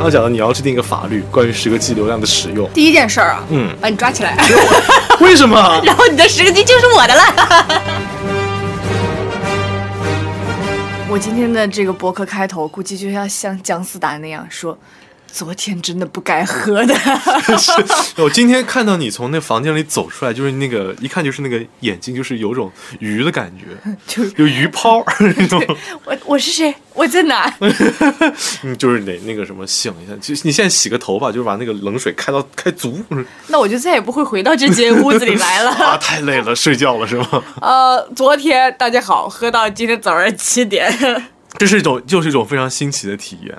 刚刚讲的你要制定一个法律，关于十个 G 流量的使用。第一件事儿啊，嗯，把你抓起来，为什么？然后你的十个 G 就是我的了。我今天的这个博客开头，估计就要像姜思达那样说。昨天真的不该喝的。是我今天看到你从那房间里走出来，就是那个一看就是那个眼睛，就是有种鱼的感觉，就有鱼泡 那种。我我是谁？我在哪？嗯，就是得那个什么醒一下，就你现在洗个头发，就是把那个冷水开到开足。那我就再也不会回到这间屋子里来了。啊，太累了，睡觉了是吗？呃，昨天大家好，喝到今天早上七点。这是一种，就是一种非常新奇的体验。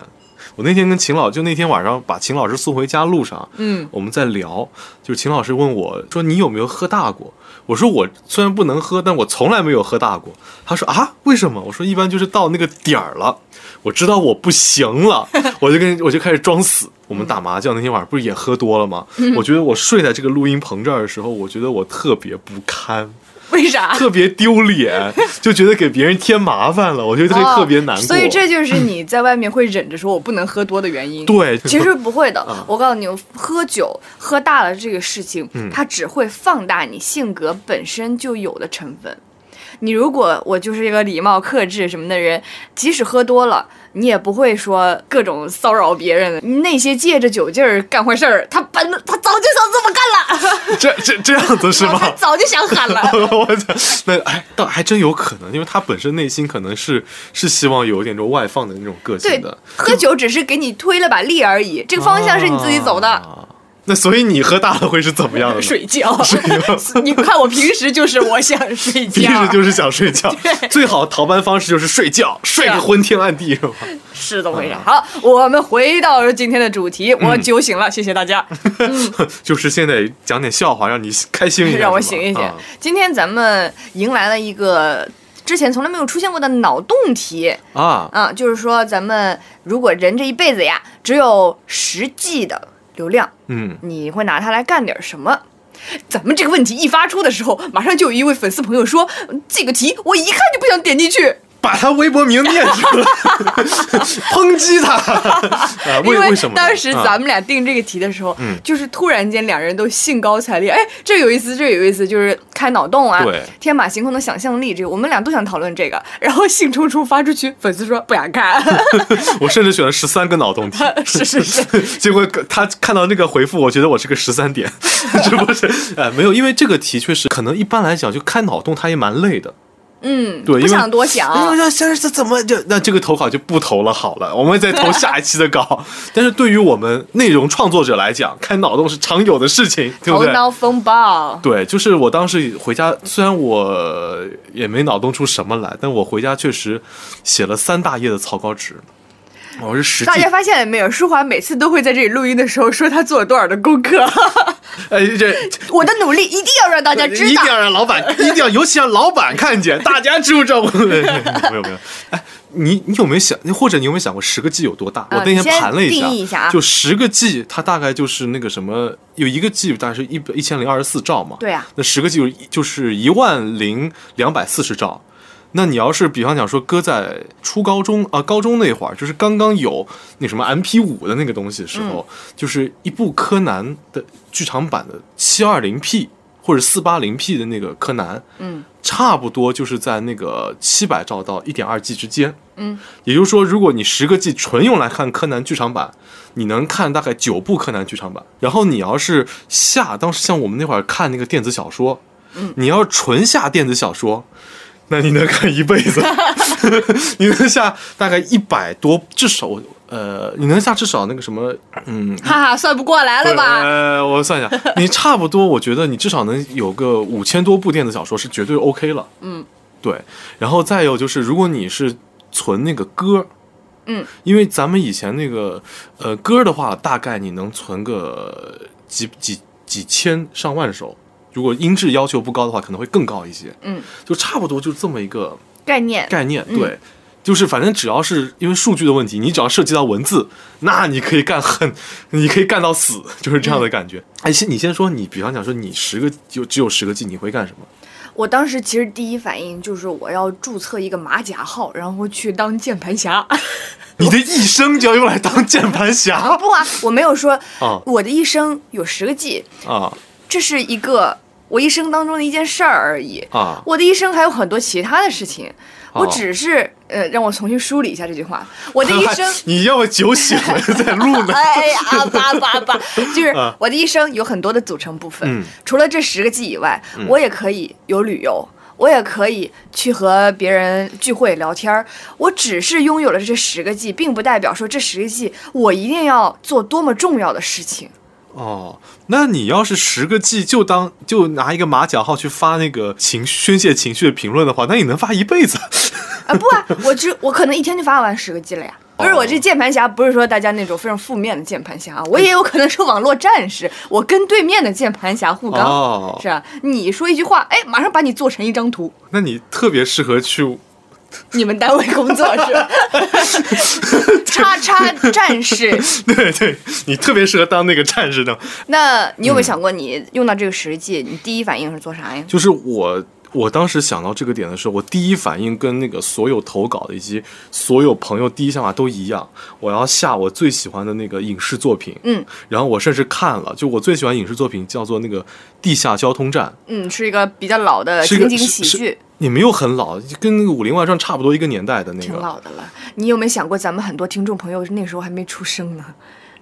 我那天跟秦老，就那天晚上把秦老师送回家路上，嗯，我们在聊，就是秦老师问我说：“你有没有喝大过？”我说：“我虽然不能喝，但我从来没有喝大过。”他说：“啊，为什么？”我说：“一般就是到那个点儿了，我知道我不行了，我就跟我就开始装死。我们打麻将那天晚上不是也喝多了吗？我觉得我睡在这个录音棚这儿的时候，我觉得我特别不堪。”为啥？特别丢脸，就觉得给别人添麻烦了，我觉得会特别难过。所以这就是你在外面会忍着说我不能喝多的原因。对，其实不会的。我告诉你，喝酒喝大了这个事情，它只会放大你性格本身就有的成分。你如果我就是一个礼貌克制什么的人，即使喝多了，你也不会说各种骚扰别人。那些借着酒劲儿干坏事儿，他本他早就想这么干了。这这这样子是吗？他早就想喊了。我操，那哎，倒还真有可能，因为他本身内心可能是是希望有一点这种外放的那种个性的。喝酒只是给你推了把力而已，这个方向是你自己走的。那所以你喝大了会是怎么样的？睡觉。睡觉。你看我平时就是我想睡觉。平时就是想睡觉。最好逃班方式就是睡觉，睡个昏天暗地，是吧？是这么回事。好，我们回到今天的主题，我酒醒了，谢谢大家。就是现在讲点笑话，让你开心一点，让我醒一醒。今天咱们迎来了一个之前从来没有出现过的脑洞题啊啊，就是说咱们如果人这一辈子呀，只有实际的。流量，嗯，你会拿它来干点什么？咱们这个问题一发出的时候，马上就有一位粉丝朋友说：“这个题我一看就不想点进去。”把他微博名念出来，抨击他。为为什么？当时咱们俩定这个题的时候，就是突然间两人都兴高采烈，哎，这有意思，这有意思，就是开脑洞啊，天马行空的想象力，这个我们俩都想讨论这个，然后兴冲冲发出去，粉丝说不想看。我甚至选了十三个脑洞题，是 是是，结果他看到那个回复，我觉得我是个十三点，是不是？哎，没有，因为这个题确实可能一般来讲就开脑洞，他也蛮累的。嗯，对，不想多想。哎呀，现在这怎么就那这个投稿就不投了，好了，我们再投 下一期的稿。但是对于我们内容创作者来讲，开脑洞是常有的事情，对不对？头脑风暴。对，就是我当时回家，虽然我也没脑洞出什么来，但我回家确实写了三大页的草稿纸。我是实大家发现了没有？舒华每次都会在这里录音的时候说他做了多少的功课。哎，这我的努力一定要让大家知道，一定要让老板，一定要尤其让老板看见，大家知不知道？没有没有。哎，你你有没有想，或者你有没有想过十个 G 有多大？我那天盘了一下，就十个 G，它大概就是那个什么，有一个 G 大概是一一千零二十四兆嘛。对啊，那十个 G 就是一万零两百四十兆。那你要是比方讲说搁在初高中啊高中那会儿，就是刚刚有那什么 M P 五的那个东西的时候，就是一部柯南的剧场版的七二零 P 或者四八零 P 的那个柯南，嗯，差不多就是在那个七百兆到一点二 G 之间，嗯，也就是说，如果你十个 G 纯用来看柯南剧场版，你能看大概九部柯南剧场版，然后你要是下当时像我们那会儿看那个电子小说，嗯，你要纯下电子小说。那你能看一辈子？你能下大概一百多，至少呃，你能下至少那个什么，嗯，哈哈，算不过来了吧？呃，我算一下，你差不多，我觉得你至少能有个五千多部电子小说是绝对 OK 了。嗯，对。然后再有就是，如果你是存那个歌，嗯，因为咱们以前那个呃歌的话，大概你能存个几几几千上万首。如果音质要求不高的话，可能会更高一些。嗯，就差不多就这么一个概念。概念对，就是反正只要是因为数据的问题，你只要涉及到文字，那你可以干很，你可以干到死，就是这样的感觉。哎，先你先说，你比方讲说你十个就只有十个 G，你会干什么？我当时其实第一反应就是我要注册一个马甲号，然后去当键盘侠。你的一生就要用来当键盘侠 不啊，我没有说啊我的一生有十个 G，啊这是一个我一生当中的一件事儿而已。啊！我的一生还有很多其他的事情，我哦只是呃，让我重新梳理一下这句话。我的一生，你要么酒醒了再录呢？哎呀，叭叭叭，就是啊我的一生有很多的组成部分。嗯除了这十个 G 以外，我也可以有旅游。我也可以去和别人聚会聊天儿，我只是拥有了这十个 G，并不代表说这十个 G 我一定要做多么重要的事情。哦，那你要是十个 G 就当就拿一个马甲号去发那个情宣泄情绪的评论的话，那你能发一辈子。啊不啊，我只我可能一天就发完十个 G 了呀。不是我这键盘侠，不是说大家那种非常负面的键盘侠啊，我也有可能是网络战士，我跟对面的键盘侠互刚，哦是啊？你说一句话，哎，马上把你做成一张图，那你特别适合去 你们单位工作是吧？叉叉战士，对对，你特别适合当那个战士的。那你有没有想过，你用到这个实际，你第一反应是做啥呀？就是我，我当时想到这个点的时候，我第一反应跟那个所有投稿的以及所有朋友第一想法都一样，我要下我最喜欢的那个影视作品。嗯然后我甚至看了，就我最喜欢影视作品叫做那个《地下交通站嗯，是一个比较老的情景喜是剧，》，也没有很老，跟《武林外传》差不多一个年代的那个挺。老的了。你有没有想过，咱们很多听众朋友那时候还没出生呢？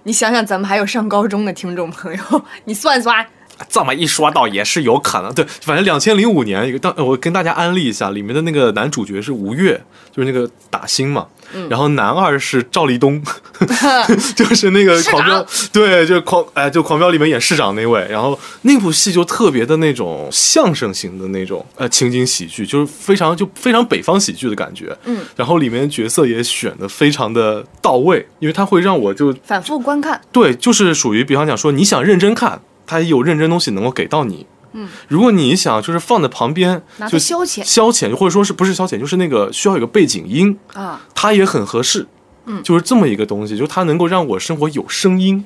你想想，咱们还有上高中的听众朋友，你算算。这么一说，倒也是有可能。对，反正两千零五年，一个当我跟大家安利一下，里面的那个男主角是吴越，就是那个打星嘛。嗯然后男二是赵立东，就是那个狂飙，对，就狂哎，就狂飙里面演市长那位。然后那部戏就特别的那种相声型的那种呃情景喜剧，就是非常就非常北方喜剧的感觉。嗯，然后里面角色也选的非常的到位，因为它会让我就反复观看，对，就是属于比方讲说，你想认真看，它也有认真东西能够给到你。嗯，如果你想就是放在旁边，就消遣消遣，或者说是不是消遣，就是那个需要有个背景音，啊。它也很合适。嗯就是这么一个东西，就是它能够让我生活有声音。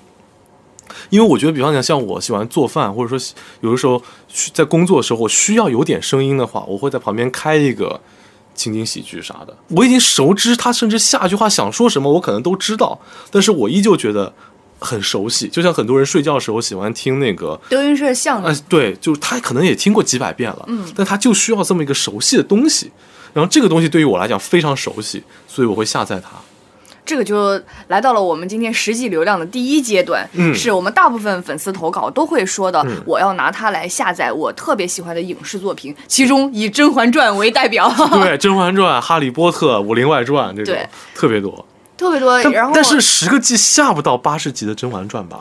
因为我觉得，比方讲，像我喜欢做饭，或者说有的时候在工作的时候，我需要有点声音的话，我会在旁边开一个情景喜剧啥的。我已经熟知他，甚至下句话想说什么，我可能都知道，但是我依旧觉得很熟悉。就像很多人睡觉的时候喜欢听那个德云社相啊、声，对，就是他可能也听过几百遍了，嗯但他就需要这么一个熟悉的东西。然后这个东西对于我来讲非常熟悉，所以我会下载它。这个就来到了我们今天实际流量的第一阶段，嗯是我们大部分粉丝投稿都会说的，我要拿它来下载我特别喜欢的影视作品，其中以《甄嬛传》为代表，对，《甄嬛传》《哈利波特》《武林外传》这种特别多，特别多。但然后，但是十个 G 下不到八十集的《甄嬛传》吧？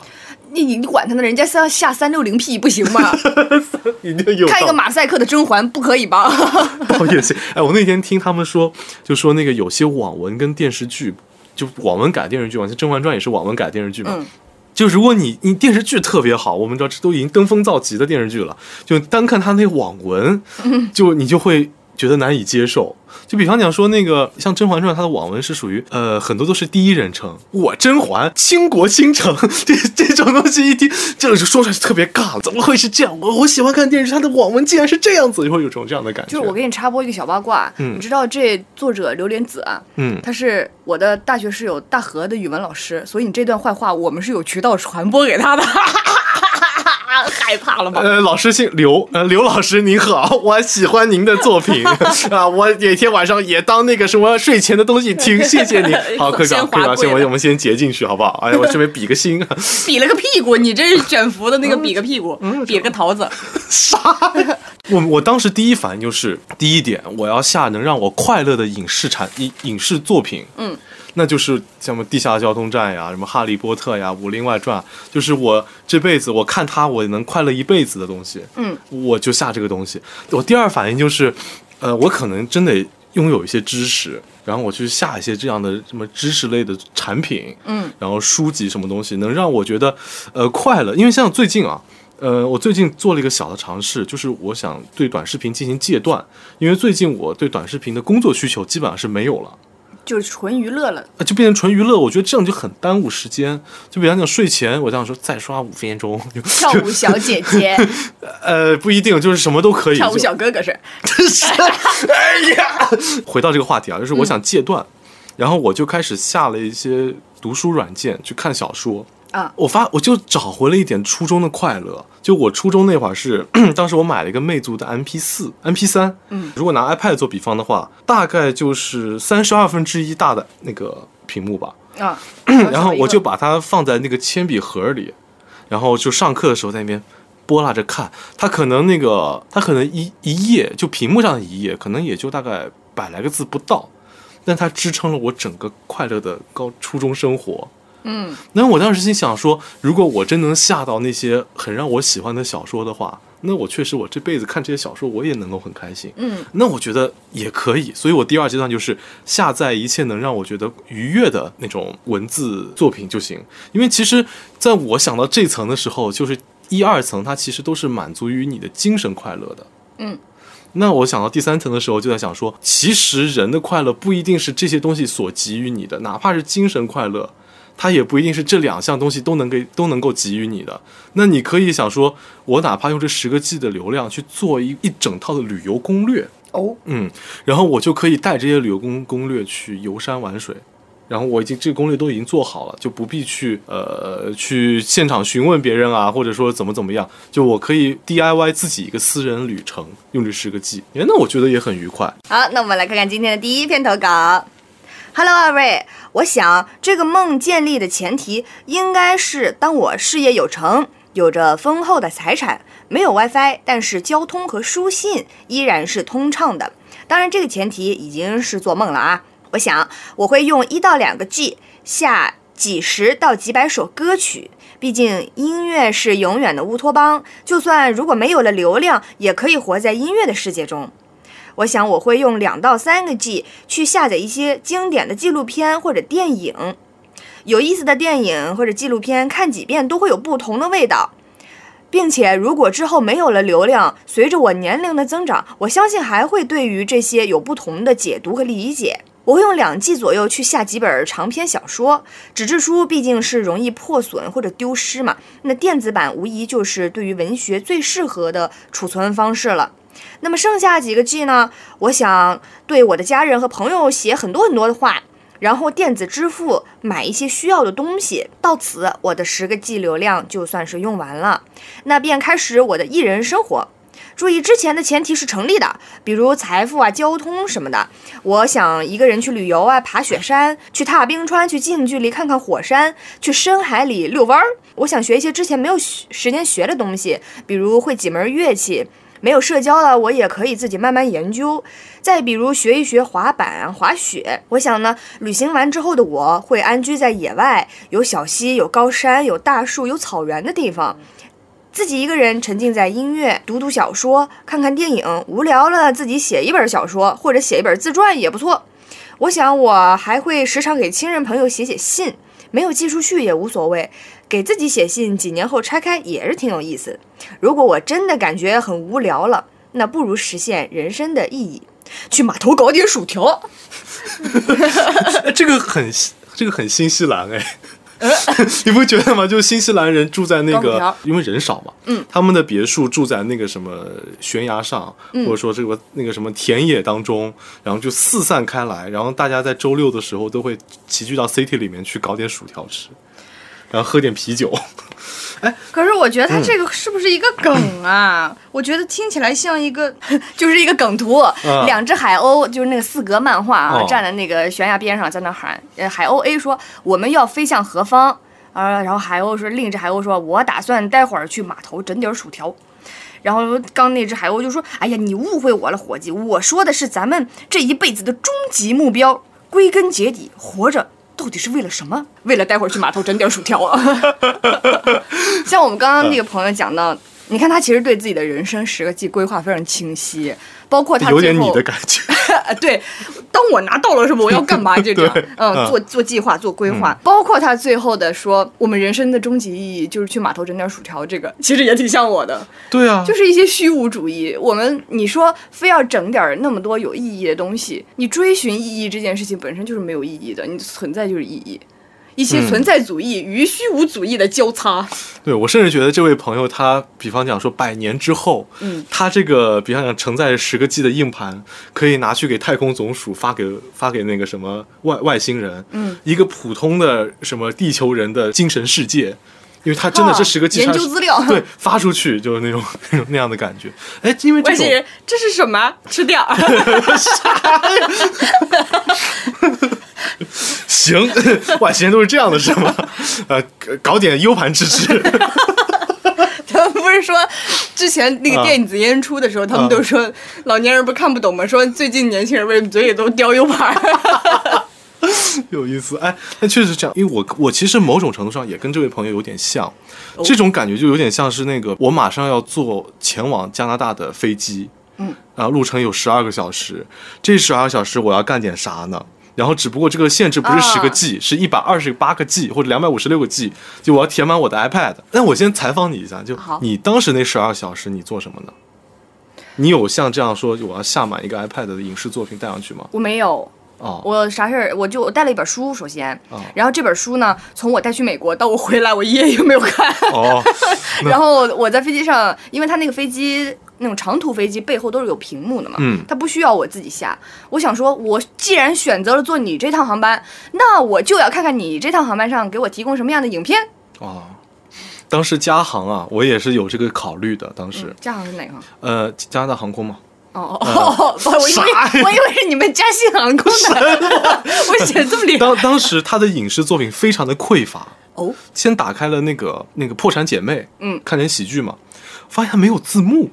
你你你管他呢，人家是要下三六零 P 不行吗？一定有看一个马赛克的甄嬛不可以吧？哦也行。哎，我那天听他们说，就说那个有些网文跟电视剧，就网文改电视剧嘛，像《甄嬛传》也是网文改电视剧嘛。嗯就如果你你电视剧特别好，我们知道这都已经登峰造极的电视剧了，就单看它那网文，就你就会觉得难以接受。就比方讲说那个像《甄嬛传》，它的网文是属于呃很多都是第一人称，我甄嬛倾国倾城 这这种东西一听，这个就说出来就特别尬，怎么会是这样？我我喜欢看电视剧，它的网文竟然是这样子，就会有种这样的感觉。就是我给你插播一个小八卦，嗯你知道这作者榴莲子啊，嗯他是我的大学室友大河的语文老师，所以你这段坏话我们是有渠道传播给他的。害怕了吗？呃，老师姓刘，呃，刘老师您好，我喜欢您的作品 啊，我每天晚上也当那个什么睡前的东西听，谢谢您。好，科长，科长，先我我们先截进去好不好？哎呀，我这边比个心，比了个屁股，你这是卷福的那个比个屁股，嗯比了个桃子。啥呀？我我当时第一反应就是，第一点，我要下能让我快乐的影视产影影视作品，嗯，那就是像什么《地下交通站》呀，什么《哈利波特》呀，《武林外传》，就是我这辈子我看它我能快乐一辈子的东西，嗯，我就下这个东西。我第二反应就是，呃，我可能真得拥有一些知识，然后我去下一些这样的什么知识类的产品，嗯，然后书籍什么东西能让我觉得呃快乐，因为像最近啊。呃，我最近做了一个小的尝试，就是我想对短视频进行戒断，因为最近我对短视频的工作需求基本上是没有了。就是纯娱乐了。呃，就变成纯娱乐，我觉得这样就很耽误时间。就比方讲睡前，我这样说再刷五分钟，就 跳舞小姐姐，呃不一定，就是什么都可以。跳舞小哥哥是。真是，哎呀，回到这个话题啊，就是我想戒断，然后我就开始下了一些读书软件去看小说。啊我发我就找回了一点初中的快乐。就我初中那会儿是，当时我买了一个魅族的 MP 四、MP 三，嗯，如果拿 iPad 做比方的话，大概就是三十二分之一大的那个屏幕吧。啊，然后我就把它放在那个铅笔盒里，然后就上课的时候在那边拨拉着看。它可能那个，它可能一一页就屏幕上的一页，可能也就大概百来个字不到，但它支撑了我整个快乐的高初中生活。嗯，那我当时心想说，如果我真能下到那些很让我喜欢的小说的话，那我确实我这辈子看这些小说我也能够很开心。嗯，那我觉得也可以，所以我第二阶段就是下载一切能让我觉得愉悦的那种文字作品就行。因为其实在我想到这层的时候，就是一二层它其实都是满足于你的精神快乐的。嗯。那我想到第三层的时候，就在想说，其实人的快乐不一定是这些东西所给予你的，哪怕是精神快乐，它也不一定是这两项东西都能给都能够给予你的。那你可以想说，我哪怕用这十个 G 的流量去做一一整套的旅游攻略，哦，嗯，然后我就可以带这些旅游攻攻略去游山玩水，然后我已经这个攻略都已经做好了，就不必去呃去现场询问别人啊，或者说怎么怎么样，就我可以 DIY 自己一个私人旅程，用这十个 G，哎，那我觉得也很愉快。好，那我们来看看今天的第一篇投稿。Hello，二位，我想这个梦建立的前提应该是，当我事业有成，有着丰厚的财产，没有 WiFi，但是交通和书信依然是通畅的。当然，这个前提已经是做梦了啊。我想我会用一到两个 G 下几十到几百首歌曲，毕竟音乐是永远的乌托邦，就算如果没有了流量，也可以活在音乐的世界中。我想我会用两到三个 G 去下载一些经典的纪录片或者电影，有意思的电影或者纪录片，看几遍都会有不同的味道。并且，如果之后没有了流量，随着我年龄的增长，我相信还会对于这些有不同的解读和理解。我会用两 G 左右去下几本长篇小说，纸质书毕竟是容易破损或者丢失嘛，那电子版无疑就是对于文学最适合的储存方式了。那么剩下几个 G 呢？我想对我的家人和朋友写很多很多的话，然后电子支付买一些需要的东西。到此，我的十个 G 流量就算是用完了，那便开始我的艺人生活。注意，之前的前提是成立的，比如财富啊、交通什么的。我想一个人去旅游啊，爬雪山，去踏冰川，去近距离看看火山，去深海里遛弯儿。我想学一些之前没有时间学的东西，比如会几门乐器。没有社交了，我也可以自己慢慢研究。再比如学一学滑板、滑雪。我想呢，旅行完之后的我会安居在野外，有小溪、有高山、有大树、有草原的地方，自己一个人沉浸在音乐，读读小说，看看电影。无聊了，自己写一本小说或者写一本自传也不错。我想我还会时常给亲人朋友写写信，没有寄出去也无所谓。给自己写信，几年后拆开也是挺有意思。如果我真的感觉很无聊了，那不如实现人生的意义，去码头搞点薯条。这个很这个很新西兰哎，你不觉得吗？就新西兰人住在那个因为人少嘛，嗯，他们的别墅住在那个什么悬崖上，嗯或者说这个那个什么田野当中，然后就四散开来，然后大家在周六的时候都会齐聚到 city 里面去搞点薯条吃，然后喝点啤酒。可是我觉得他这个是不是一个梗啊？我觉得听起来像一个，就是一个梗图。两只海鸥就是那个四格漫画啊，哦站在那个悬崖边上，在那喊。呃，海鸥 A 说我们要飞向何方？啊，然后海鸥说，另一只海鸥说，我打算待会儿去码头整点薯条。然后刚那只海鸥就说：“哎呀，你误会我了，伙计，我说的是咱们这一辈子的终极目标，归根结底，活着到底是为了什么？为了待会儿去码头整点薯条啊！像我们刚刚那个朋友讲到，你看他其实对自己的人生十个计规划非常清晰，包括他有点最后你的感觉，对，当我拿到了什么，我要干嘛？这种，嗯，嗯。做做计划，做规划，包括他最后的说，我们人生的终极意义就是去码头整点薯条，这个 其实也挺像我的，对啊，就是一些虚无主义。我们你说非要整点儿那么多有意义的东西，你追寻意义这件事情本身就是没有意义的，你存在就是意义。一些存在主义与虚无主义的交叉。对我甚至觉得这位朋友他，比方讲说百年之后，嗯，他这个比方讲承载十个 G 的硬盘，可以拿去给太空总署发给发给那个什么外外星人，嗯，一个普通的什么地球人的精神世界。因为他真的这十个 G 研究资料对发出去就是那种 那种那样的感觉。哎，因为这星人这是什么？吃掉。行，外星人都是这样的，是吗？呃，搞点 U 盘支持。他们不是说之前那个电子烟出的时候，他们都说老年人不看不懂吗？说最近年轻人为什么嘴里都叼 U 盘？有意思，哎，那确实这样，因为我我其实某种程度上也跟这位朋友有点像，这种感觉就有点像是那个我马上要坐前往加拿大的飞机，嗯，然后路程有十二个小时，这十二个小时我要干点啥呢？然后只不过这个限制不是十个 G，、是一百二十八个 G 或者两百五十六个 G，就我要填满我的 iPad。那我先采访你一下，就你当时那十二小时你做什么呢？你有像这样说我要下满一个 iPad 的影视作品带上去吗？我没有，哦，我啥事儿？我就我带了一本书，首先，哦然后这本书呢，从我带去美国到我回来，我一页也没有看。哦，然后我在飞机上，因为他那个飞机那种长途飞机背后都是有屏幕的嘛，嗯它不需要我自己下。我想说，我既然选择了坐你这趟航班，那我就要看看你这趟航班上给我提供什么样的影片。哦，当时加航啊，我也是有这个考虑的。当时，加航是哪个？呃，加拿大航空嘛，哦哦我以为我以为是你们嘉兴航空的，我写这么厉害。当当时他的影视作品非常的匮乏，哦，先打开了那个那个《破产姐妹》，嗯看点喜剧嘛，发现它没有字幕。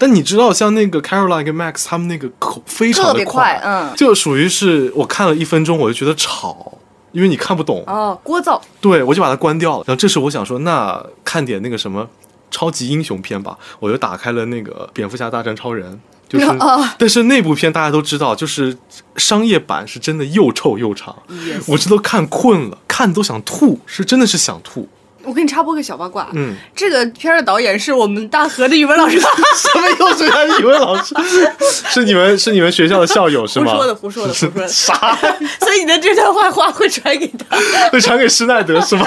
但你知道，像那个 Caroline 跟 Max 他们那个口非常的特别快嗯就属于是我看了一分钟我就觉得吵，因为你看不懂，哦，聒噪。对我就把它关掉了。然后这时我想说，那看点那个什么超级英雄片吧，我就打开了那个蝙蝠侠大战超人。就是，啊但是那部片大家都知道，就是商业版是真的又臭又长。我这都看困了，看都想吐，是真的是想吐。我给你插播个小八卦，嗯，这个片儿的导演是我们大河的语文老师。什么又是他语文老师？是你们是你们学校的校友是吗？胡说的，胡说的，胡说的。啥？所以你的这段坏话会传给他。会传给施耐德是吗？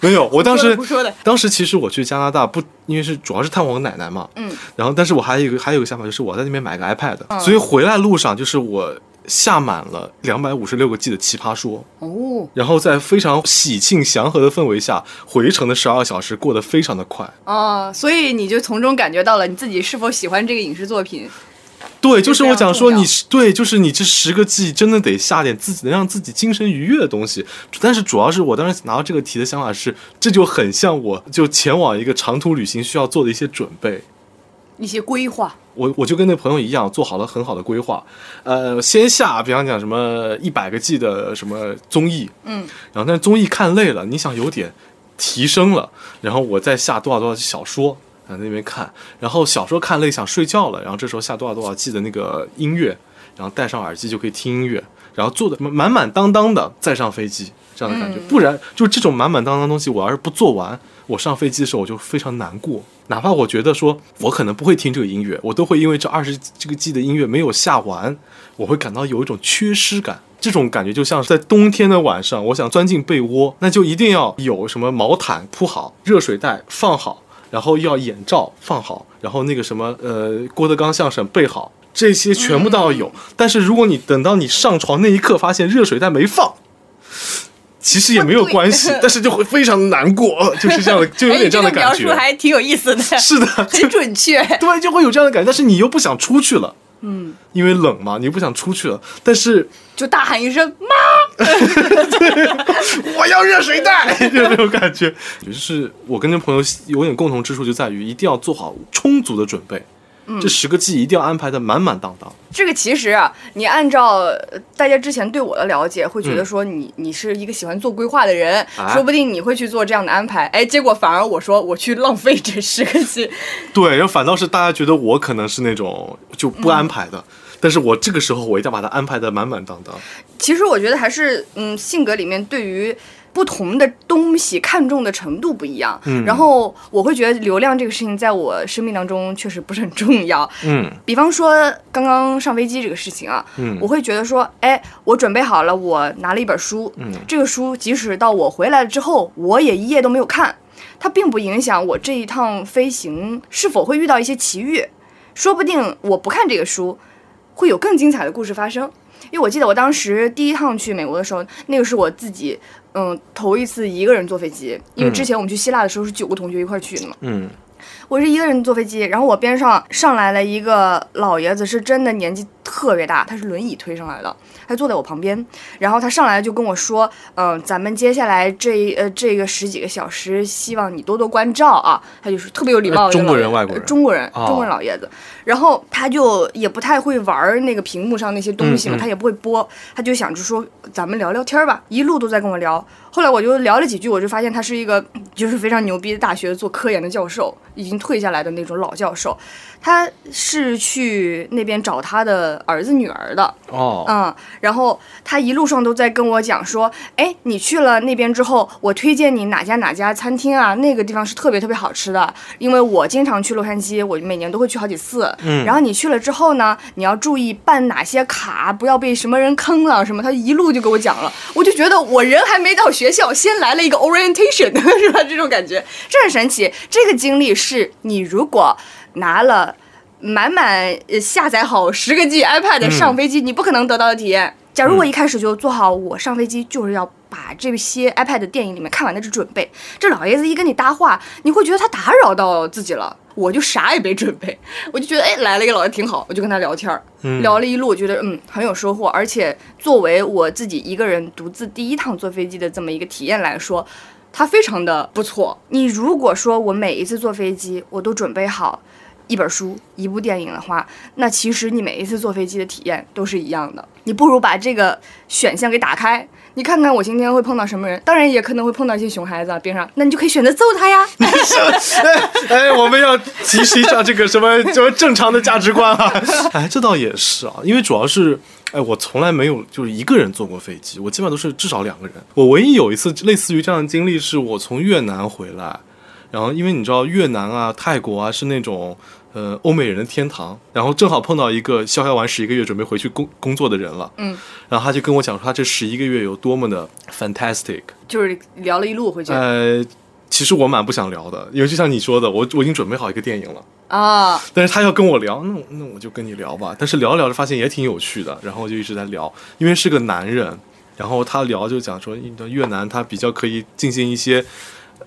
没有，我当时胡说的当时其实我去加拿大不，因为是主要是探望我奶奶嘛，嗯，然后但是我还有一个还有一个想法，就是我在那边买个 iPad，、所以回来路上就是我下满了两百五十六个 G 的奇葩说，哦然后在非常喜庆祥和的氛围下，回程的十二小时过得非常的快。哦，所以你就从中感觉到了你自己是否喜欢这个影视作品。对，就是我讲说你对，就是你这十个 G 真的得下点自己能让自己精神愉悦的东西。但是主要是我当时拿到这个题的想法是，这就很像我就前往一个长途旅行需要做的一些准备。一些规划，我我就跟那朋友一样，做好了很好的规划。呃，先下，比方讲什么一百个 G 的什么综艺，嗯，然后但是综艺看累了，你想有点提升了，然后我再下多少多少小说，在那边看，然后小说看累想睡觉了，然后这时候下多少多少 G 的那个音乐，然后戴上耳机就可以听音乐，然后做的满满当当的再上飞机，这样的感觉。嗯不然就这种满满当当的东西，我要是不做完，我上飞机的时候我就非常难过。哪怕我觉得说我可能不会听这个音乐，我都会因为这二十这个 G 的音乐没有下完，我会感到有一种缺失感。这种感觉就像是在冬天的晚上，我想钻进被窝，那就一定要有什么毛毯铺好，热水袋放好，然后要眼罩放好，然后那个什么呃郭德纲相声备好，这些全部都要有。但是如果你等到你上床那一刻发现热水袋没放，其实也没有关系，但是就会非常难过，就是这样的，就有哎，点这样的感觉。述还挺有意思的，是的，很准确。对，就会有这样的感觉，但是你又不想出去了，嗯，因为冷嘛，你又不想出去了，但是就大喊一声“妈 我要热水袋，就这种感觉。就是我跟这朋友有点共同之处，就在于一定要做好充足的准备。这十个 G 一定要安排的满满当当。”。这个其实啊，你按照呃大家之前对我的了解，会觉得嗯说你、你是一个喜欢做规划的人，啊说不定你会去做这样的安排。哎，结果反而我说我去浪费这十个 G，对，然后反倒是大家觉得我可能是那种就不安排的。但是我这个时候我一定要把它安排的满满当当。其实我觉得还是嗯，性格里面对于不同的东西看重的程度不一样。嗯。然后我会觉得流量这个事情在我生命当中确实不是很重要。嗯。比方说刚刚上飞机这个事情啊，嗯。我会觉得说，哎，我准备好了，我拿了一本书，嗯。这个书即使到我回来了之后，我也一页都没有看，它并不影响我这一趟飞行是否会遇到一些奇遇，说不定我不看这个书，会有更精彩的故事发生。因为我记得我当时第一趟去美国的时候，那个是我自己，嗯，头一次一个人坐飞机。因为之前我们去希腊的时候是九个同学一块儿去的嘛，嗯我是一个人坐飞机，然后我边上上来了一个老爷子，是真的年纪特别大，他是轮椅推上来的，他坐在我旁边，然后他上来就跟我说，嗯、咱们接下来这呃这个十几个小时，希望你多多关照啊，他就是特别有礼貌中国人外国人呃中国人，哦中国人老爷子，然后他就也不太会玩那个屏幕上那些东西嘛，嗯嗯。他也不会播，他就想着说咱们聊聊天吧，一路都在跟我聊。后来我就聊了几句，我就发现他是一个就是非常牛逼的大学做科研的教授，已经退下来的那种老教授。他是去那边找他的儿子女儿的，哦嗯，然后他一路上都在跟我讲说，哎，你去了那边之后，我推荐你哪家哪家餐厅啊，那个地方是特别特别好吃的，因为我经常去洛杉矶，我每年都会去好几次。嗯然后你去了之后呢，你要注意办哪些卡，不要被什么人坑了什么，他一路就给我讲了，我就觉得我人还没到学校，先来了一个 orientation，是吧？这种感觉，这很神奇。这个经历是你如果拿了。满满呃下载好十个 G iPad 上飞机，你不可能得到的体验。假如我一开始就做好我上飞机就是要把这些 iPad 电影里面看完的这准备，这老爷子一跟你搭话，你会觉得他打扰到自己了。我就啥也没准备，我就觉得哎来了一个老爷挺好，我就跟他聊天儿，聊了一路，我觉得嗯很有收获。而且作为我自己一个人独自第一趟坐飞机的这么一个体验来说，它非常的不错。你如果说我每一次坐飞机我都准备好。一本书、一部电影的话，那其实你每一次坐飞机的体验都是一样的。你不如把这个选项给打开，你看看我今天会碰到什么人，当然也可能会碰到一些熊孩子啊边上，那你就可以选择揍他呀。哎，我们要提示一下这个什么什么正常的价值观啊！哎，这倒也是啊，因为主要是，哎，我从来没有就是一个人坐过飞机，我基本上都是至少两个人。我唯一有一次类似于这样的经历，是我从越南回来，然后因为你知道越南啊、泰国啊是那种呃欧美人的天堂，然后正好碰到一个逍遥完十一个月准备回去工工作的人了，嗯，然后他就跟我讲说他这十一个月有多么的 fantastic，就是聊了一路回去呃。其实我蛮不想聊的，因为就像你说的，我我已经准备好一个电影了，啊，但是他要跟我聊，那那我就跟你聊吧。但是聊聊着发现也挺有趣的，然后就一直在聊，因为是个男人，然后他聊就讲说，越南他比较可以进行一些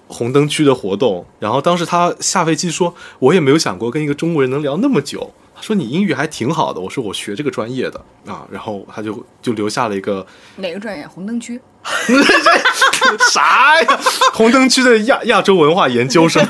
红灯区的活动。然后当时他下飞机说，我也没有想过跟一个中国人能聊那么久。他说你英语还挺好的，我说我学这个专业的啊，然后他就就留下了一个哪个专业？红灯区。啥呀？红灯区的亚亚洲文化研究生，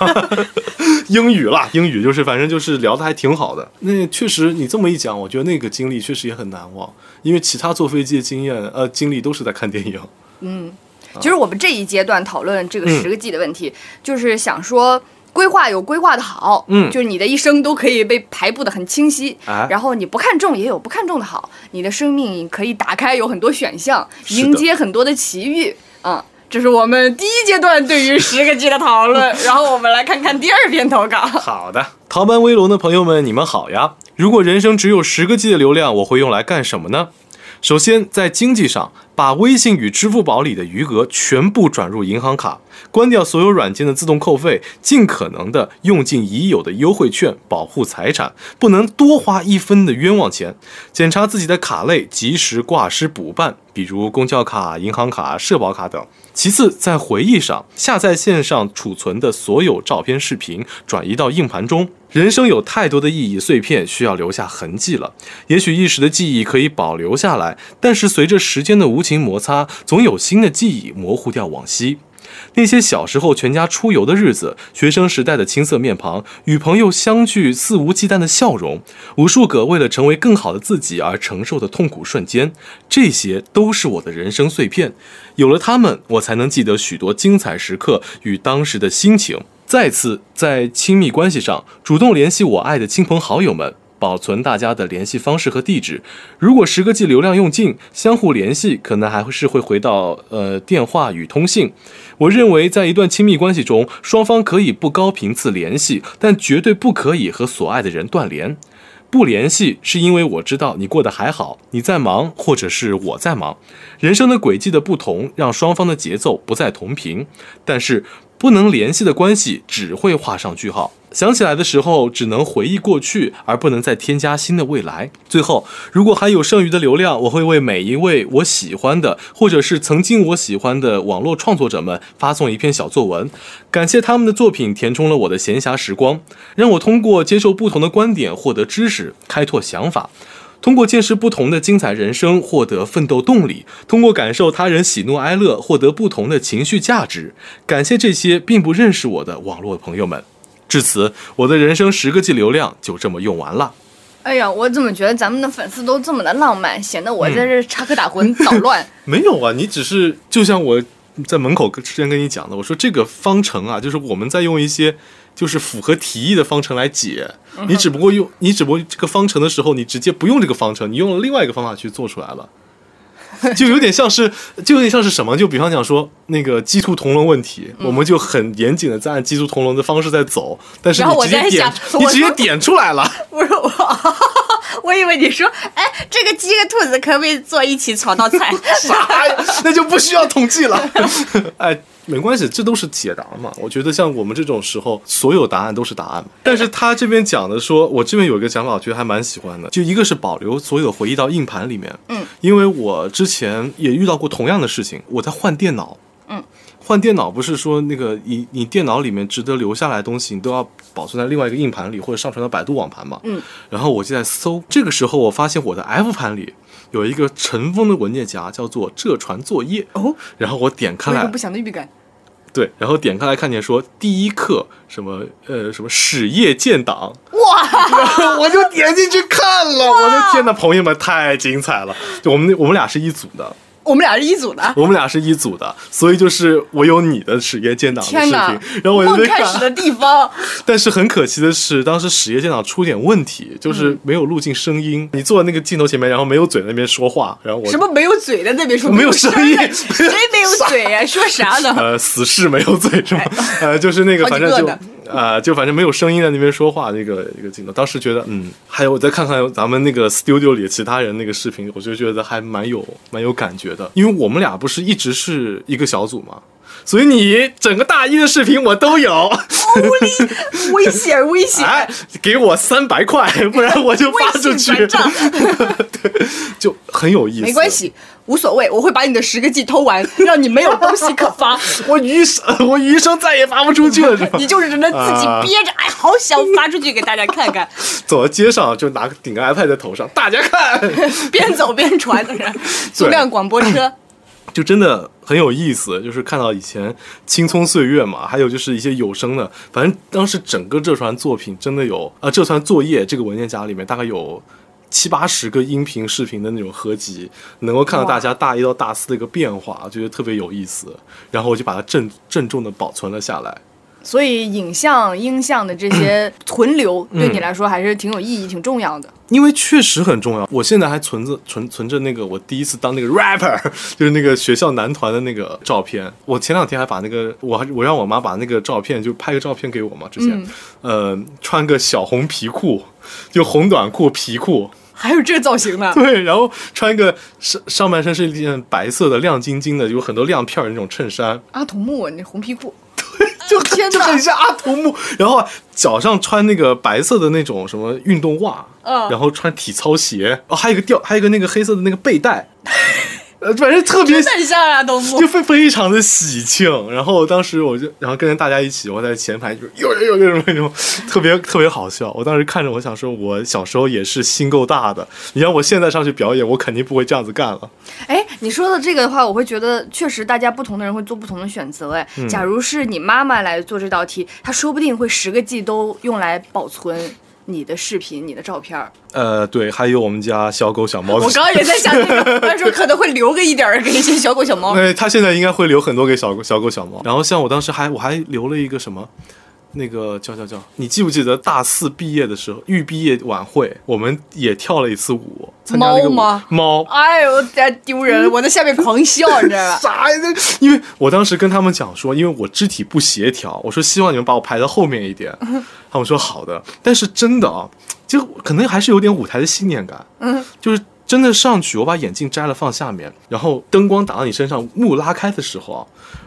英语啦，英语就是反正就是聊的还挺好的。那确实你这么一讲，我觉得那个经历确实也很难忘，因为其他坐飞机的经验呃经历都是在看电影。嗯其实我们这一阶段讨论这个嗯十个 G 的问题，就是想说。规划有规划的好，嗯就是你的一生都可以被排布的很清晰，啊然后你不看重也有不看重的好，你的生命可以打开有很多选项，迎接很多的奇遇，啊、这是我们第一阶段对于十个 G 的讨论，然后我们来看看第二篇投稿。好的，逃班威龙的朋友们，你们好呀！如果人生只有十个 G 的流量，我会用来干什么呢？首先，在经济上，把微信与支付宝里的余额全部转入银行卡，关掉所有软件的自动扣费，尽可能的用尽已有的优惠券保护财产，不能多花一分的冤枉钱。检查自己的卡类，及时挂失补办，比如公交卡、银行卡、社保卡等。其次，在回忆上，下载线上储存的所有照片、视频转移到硬盘中。人生有太多的意义碎片需要留下痕迹了。也许一时的记忆可以保留下来，但是随着时间的无情摩擦，总有新的记忆模糊掉往昔。那些小时候全家出游的日子，学生时代的青涩面庞，与朋友相聚肆无忌惮的笑容，无数个为了成为更好的自己而承受的痛苦瞬间，这些都是我的人生碎片。有了他们，我才能记得许多精彩时刻与当时的心情。再次在亲密关系上主动联系我爱的亲朋好友们，保存大家的联系方式和地址。如果十个 G 流量用尽，相互联系可能还会是会回到呃电话与通信。我认为，在一段亲密关系中，双方可以不高频次联系，但绝对不可以和所爱的人断联。不联系是因为我知道你过得还好，你在忙，或者是我在忙。人生的轨迹的不同，让双方的节奏不再同频。但是不能联系的关系只会画上句号。想起来的时候，只能回忆过去，而不能再添加新的未来。最后，如果还有剩余的流量，我会为每一位我喜欢的，或者是曾经我喜欢的网络创作者们发送一篇小作文，感谢他们的作品填充了我的闲暇时光，让我通过接受不同的观点获得知识，开拓想法。通过见识不同的精彩人生，获得奋斗动力；通过感受他人喜怒哀乐，获得不同的情绪价值。感谢这些并不认识我的网络朋友们。至此，我的人生十个 G 流量就这么用完了。哎呀，我怎么觉得咱们的粉丝都这么的浪漫，显得我在这插科打诨捣乱？没有啊，你只是就像我在门口之前跟你讲的，我说这个方程啊，就是我们在用一些就是符合题意的方程来解，你只不过用你只不过这个方程的时候，你直接不用这个方程，你用了另外一个方法去做出来了。就有点像是，就有点像是什么？就比方讲说那个鸡兔同笼问题，我们就很严谨的在按鸡兔同笼的方式在走，但是你直接点，你直接点出来了。不是我，我以为你说，哎，这个鸡和兔子可不可以坐一起炒道菜？啥？那就不需要统计了。哎。没关系，这都是解答嘛。我觉得像我们这种时候，所有答案都是答案。但是他这边讲的说，我这边有一个想法，我觉得还蛮喜欢的。就一个是保留所有回忆到硬盘里面，嗯，因为我之前也遇到过同样的事情。我在换电脑，嗯，换电脑不是说那个你你电脑里面值得留下来的东西，你都要保存在另外一个硬盘里或者上传到百度网盘嘛，嗯。然后我就在搜，这个时候我发现我的 F 盘里有一个尘封的文件夹，叫做浙传作业哦。然后我点开来，不祥的预感。对，然后点开来看见说第一课什么呃什么史业建党，哇！然 后我就点进去看了，我的天呐，朋友们太精彩了！就我们我们俩是一组的，我们俩是一组的，我们俩是一组的，所以就是我有你的史业建档的视频，然后我就开始的地方。但是很可惜的是，当时史业建档出点问题，就是没有录进声音。你坐在那个镜头前面，然后没有嘴在那边说话，然后我什么没有嘴在那边说，没有声音，谁没有 嘴呀？说啥呢？呃，死士没有嘴是吗？呃，就是那个，反正就啊，就反正没有声音在那边说话，那个一个镜头。当时觉得，嗯，还有我再看看咱们那个 studio 里其他人那个视频，我就觉得还蛮有蛮有感觉的，因为我们俩不是一直是一个小组嘛。所以你整个大一的视频我都有，危险危险！哎，给我三百块，不然我就发出去。对，就很有意思。没关系，无所谓，我会把你的十个 G 偷完，让你没有东西可发。我余生，我余生再也发不出去了，是吧？你就是只能自己憋着，哎，好想发出去给大家看看。走到街上就拿个顶个 iPad 在头上，大家看，边走边传的人，租辆广播车。就真的很有意思，就是看到以前青葱岁月嘛，还有就是一些有声的，反正当时整个这传作品真的有啊，这传作业这个文件夹里面大概有七八十个音频、视频的那种合集，能够看到大家大一到大四的一个变化，觉得特别有意思，然后我就把它郑郑重的保存了下来。所以影像、音像的这些存留，对你来说还是挺有意义、挺重要的。因为确实很重要。我现在还存着、存存着那个我第一次当那个 rapper，就是那个学校男团的那个照片。我前两天还把那个，我还我让我妈把那个照片就拍个照片给我嘛。之前，呃，穿个小红皮裤，就红短裤皮裤，还有这造型呢？对，然后穿一个上上半身是一件白色的亮晶晶的，有很多亮片的那种衬衫。阿童木，那红皮裤。就 就很像阿童木，然后脚上穿那个白色的那种什么运动袜，嗯，然后穿体操鞋，哦，还有一个吊，还有一个那个黑色的那个背带。呃，反正特别像啊，都就非非常的喜庆。然后当时我就，然后跟着大家一起，我在前排，就是有有有那种那种特别特别好笑。我当时看着，我想说，我小时候也是心够大的。你让我现在上去表演，我肯定不会这样子干了。哎，你说的这个的话，我会觉得确实，大家不同的人会做不同的选择。哎，假如是你妈妈来做这道题，她说不定会十个 G 都用来保存。你的视频，你的照片呃，对，还有我们家小狗小猫。我刚刚也在想，他说可能会留个一点儿给一些小狗小猫。对，他现在应该会留很多给小狗小狗小猫。然后像我当时还我还留了一个什么，那个叫叫叫，你记不记得大四毕业的时候，预毕业晚会，我们也跳了一次舞，参加那个舞猫吗猫。哎呦，太丢人了！我在下面狂笑，你知道吧？啥呀？因为我当时跟他们讲说，因为我肢体不协调，我说希望你们把我排到后面一点。他们说好的，但是真的啊，就可能还是有点舞台的信念感。嗯，就是真的上去，我把眼镜摘了放下面，然后灯光打到你身上，幕拉开的时候啊，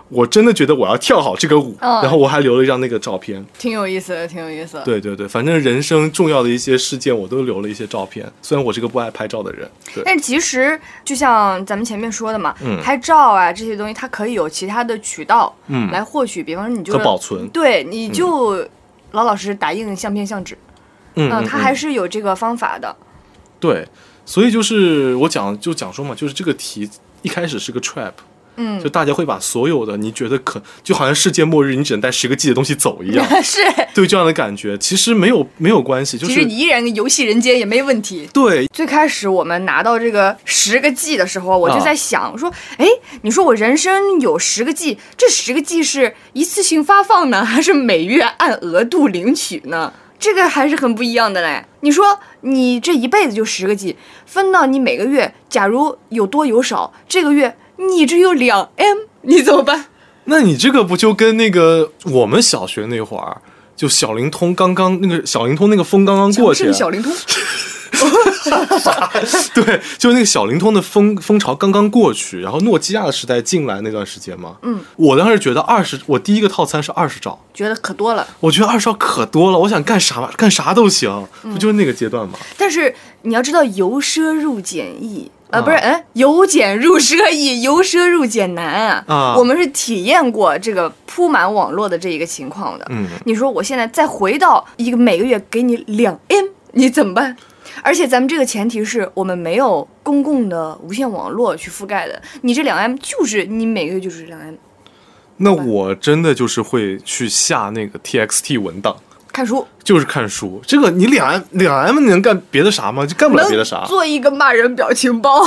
我真的觉得我要跳好这个舞，嗯然后我还留了一张那个照片。挺有意思的，挺有意思的。对对对，反正人生重要的一些事件我都留了一些照片，虽然我是个不爱拍照的人。对，但其实就像咱们前面说的嘛，嗯拍照啊这些东西，它可以有其他的渠道嗯来获取，比方说你就保存。对，你就老老实实打印相片相纸，嗯嗯，它还是有这个方法的。对，所以就是我讲就讲说嘛，就是这个题一开始是个 trap，嗯就，大家会把所有的你觉得可就好像世界末日，你只能带十个 G 的东西走一样，是，对这样的感觉，其实没有没有关系，就其实是你依然游戏人间也没问题。对最开始我们拿到这个十个 G 的时候，我就啊在想，我说，哎，你说我人生有十个 G，这十个 G 是一次性发放呢，还是每月按额度领取呢？这个还是很不一样的嘞。你说你这一辈子就十个 G，分到你每个月，假如有多有少，这个月你只有两 M，你怎么办？那你这个不就跟那个我们小学那会儿，就小灵通刚刚那个小灵通那个风刚刚过去，小灵通，对，就那个小灵通的风风潮刚刚过去，然后诺基亚的时代进来那段时间嘛，嗯，我当时觉得二十，我第一个套餐是二十兆，觉得可多了。我觉得二十兆可多了，我想干啥干啥都行，不就是那个阶段吗？但是你要知道，由奢入俭易。呃，啊不是，嗯，由俭入奢易，由奢入俭难啊！啊我们是体验过这个铺满网络的这一个情况的。嗯，你说我现在再回到一个每个月给你两 M，你怎么办？而且咱们这个前提是我们没有公共的无线网络去覆盖的，你这两 M 就是你每个月就是两 M。那我真的就是会去下那个 TXT 文档，看书就是看书。这个你两 M 两 M 你能干别的啥吗？就干不了别的啥。做一个骂人表情包，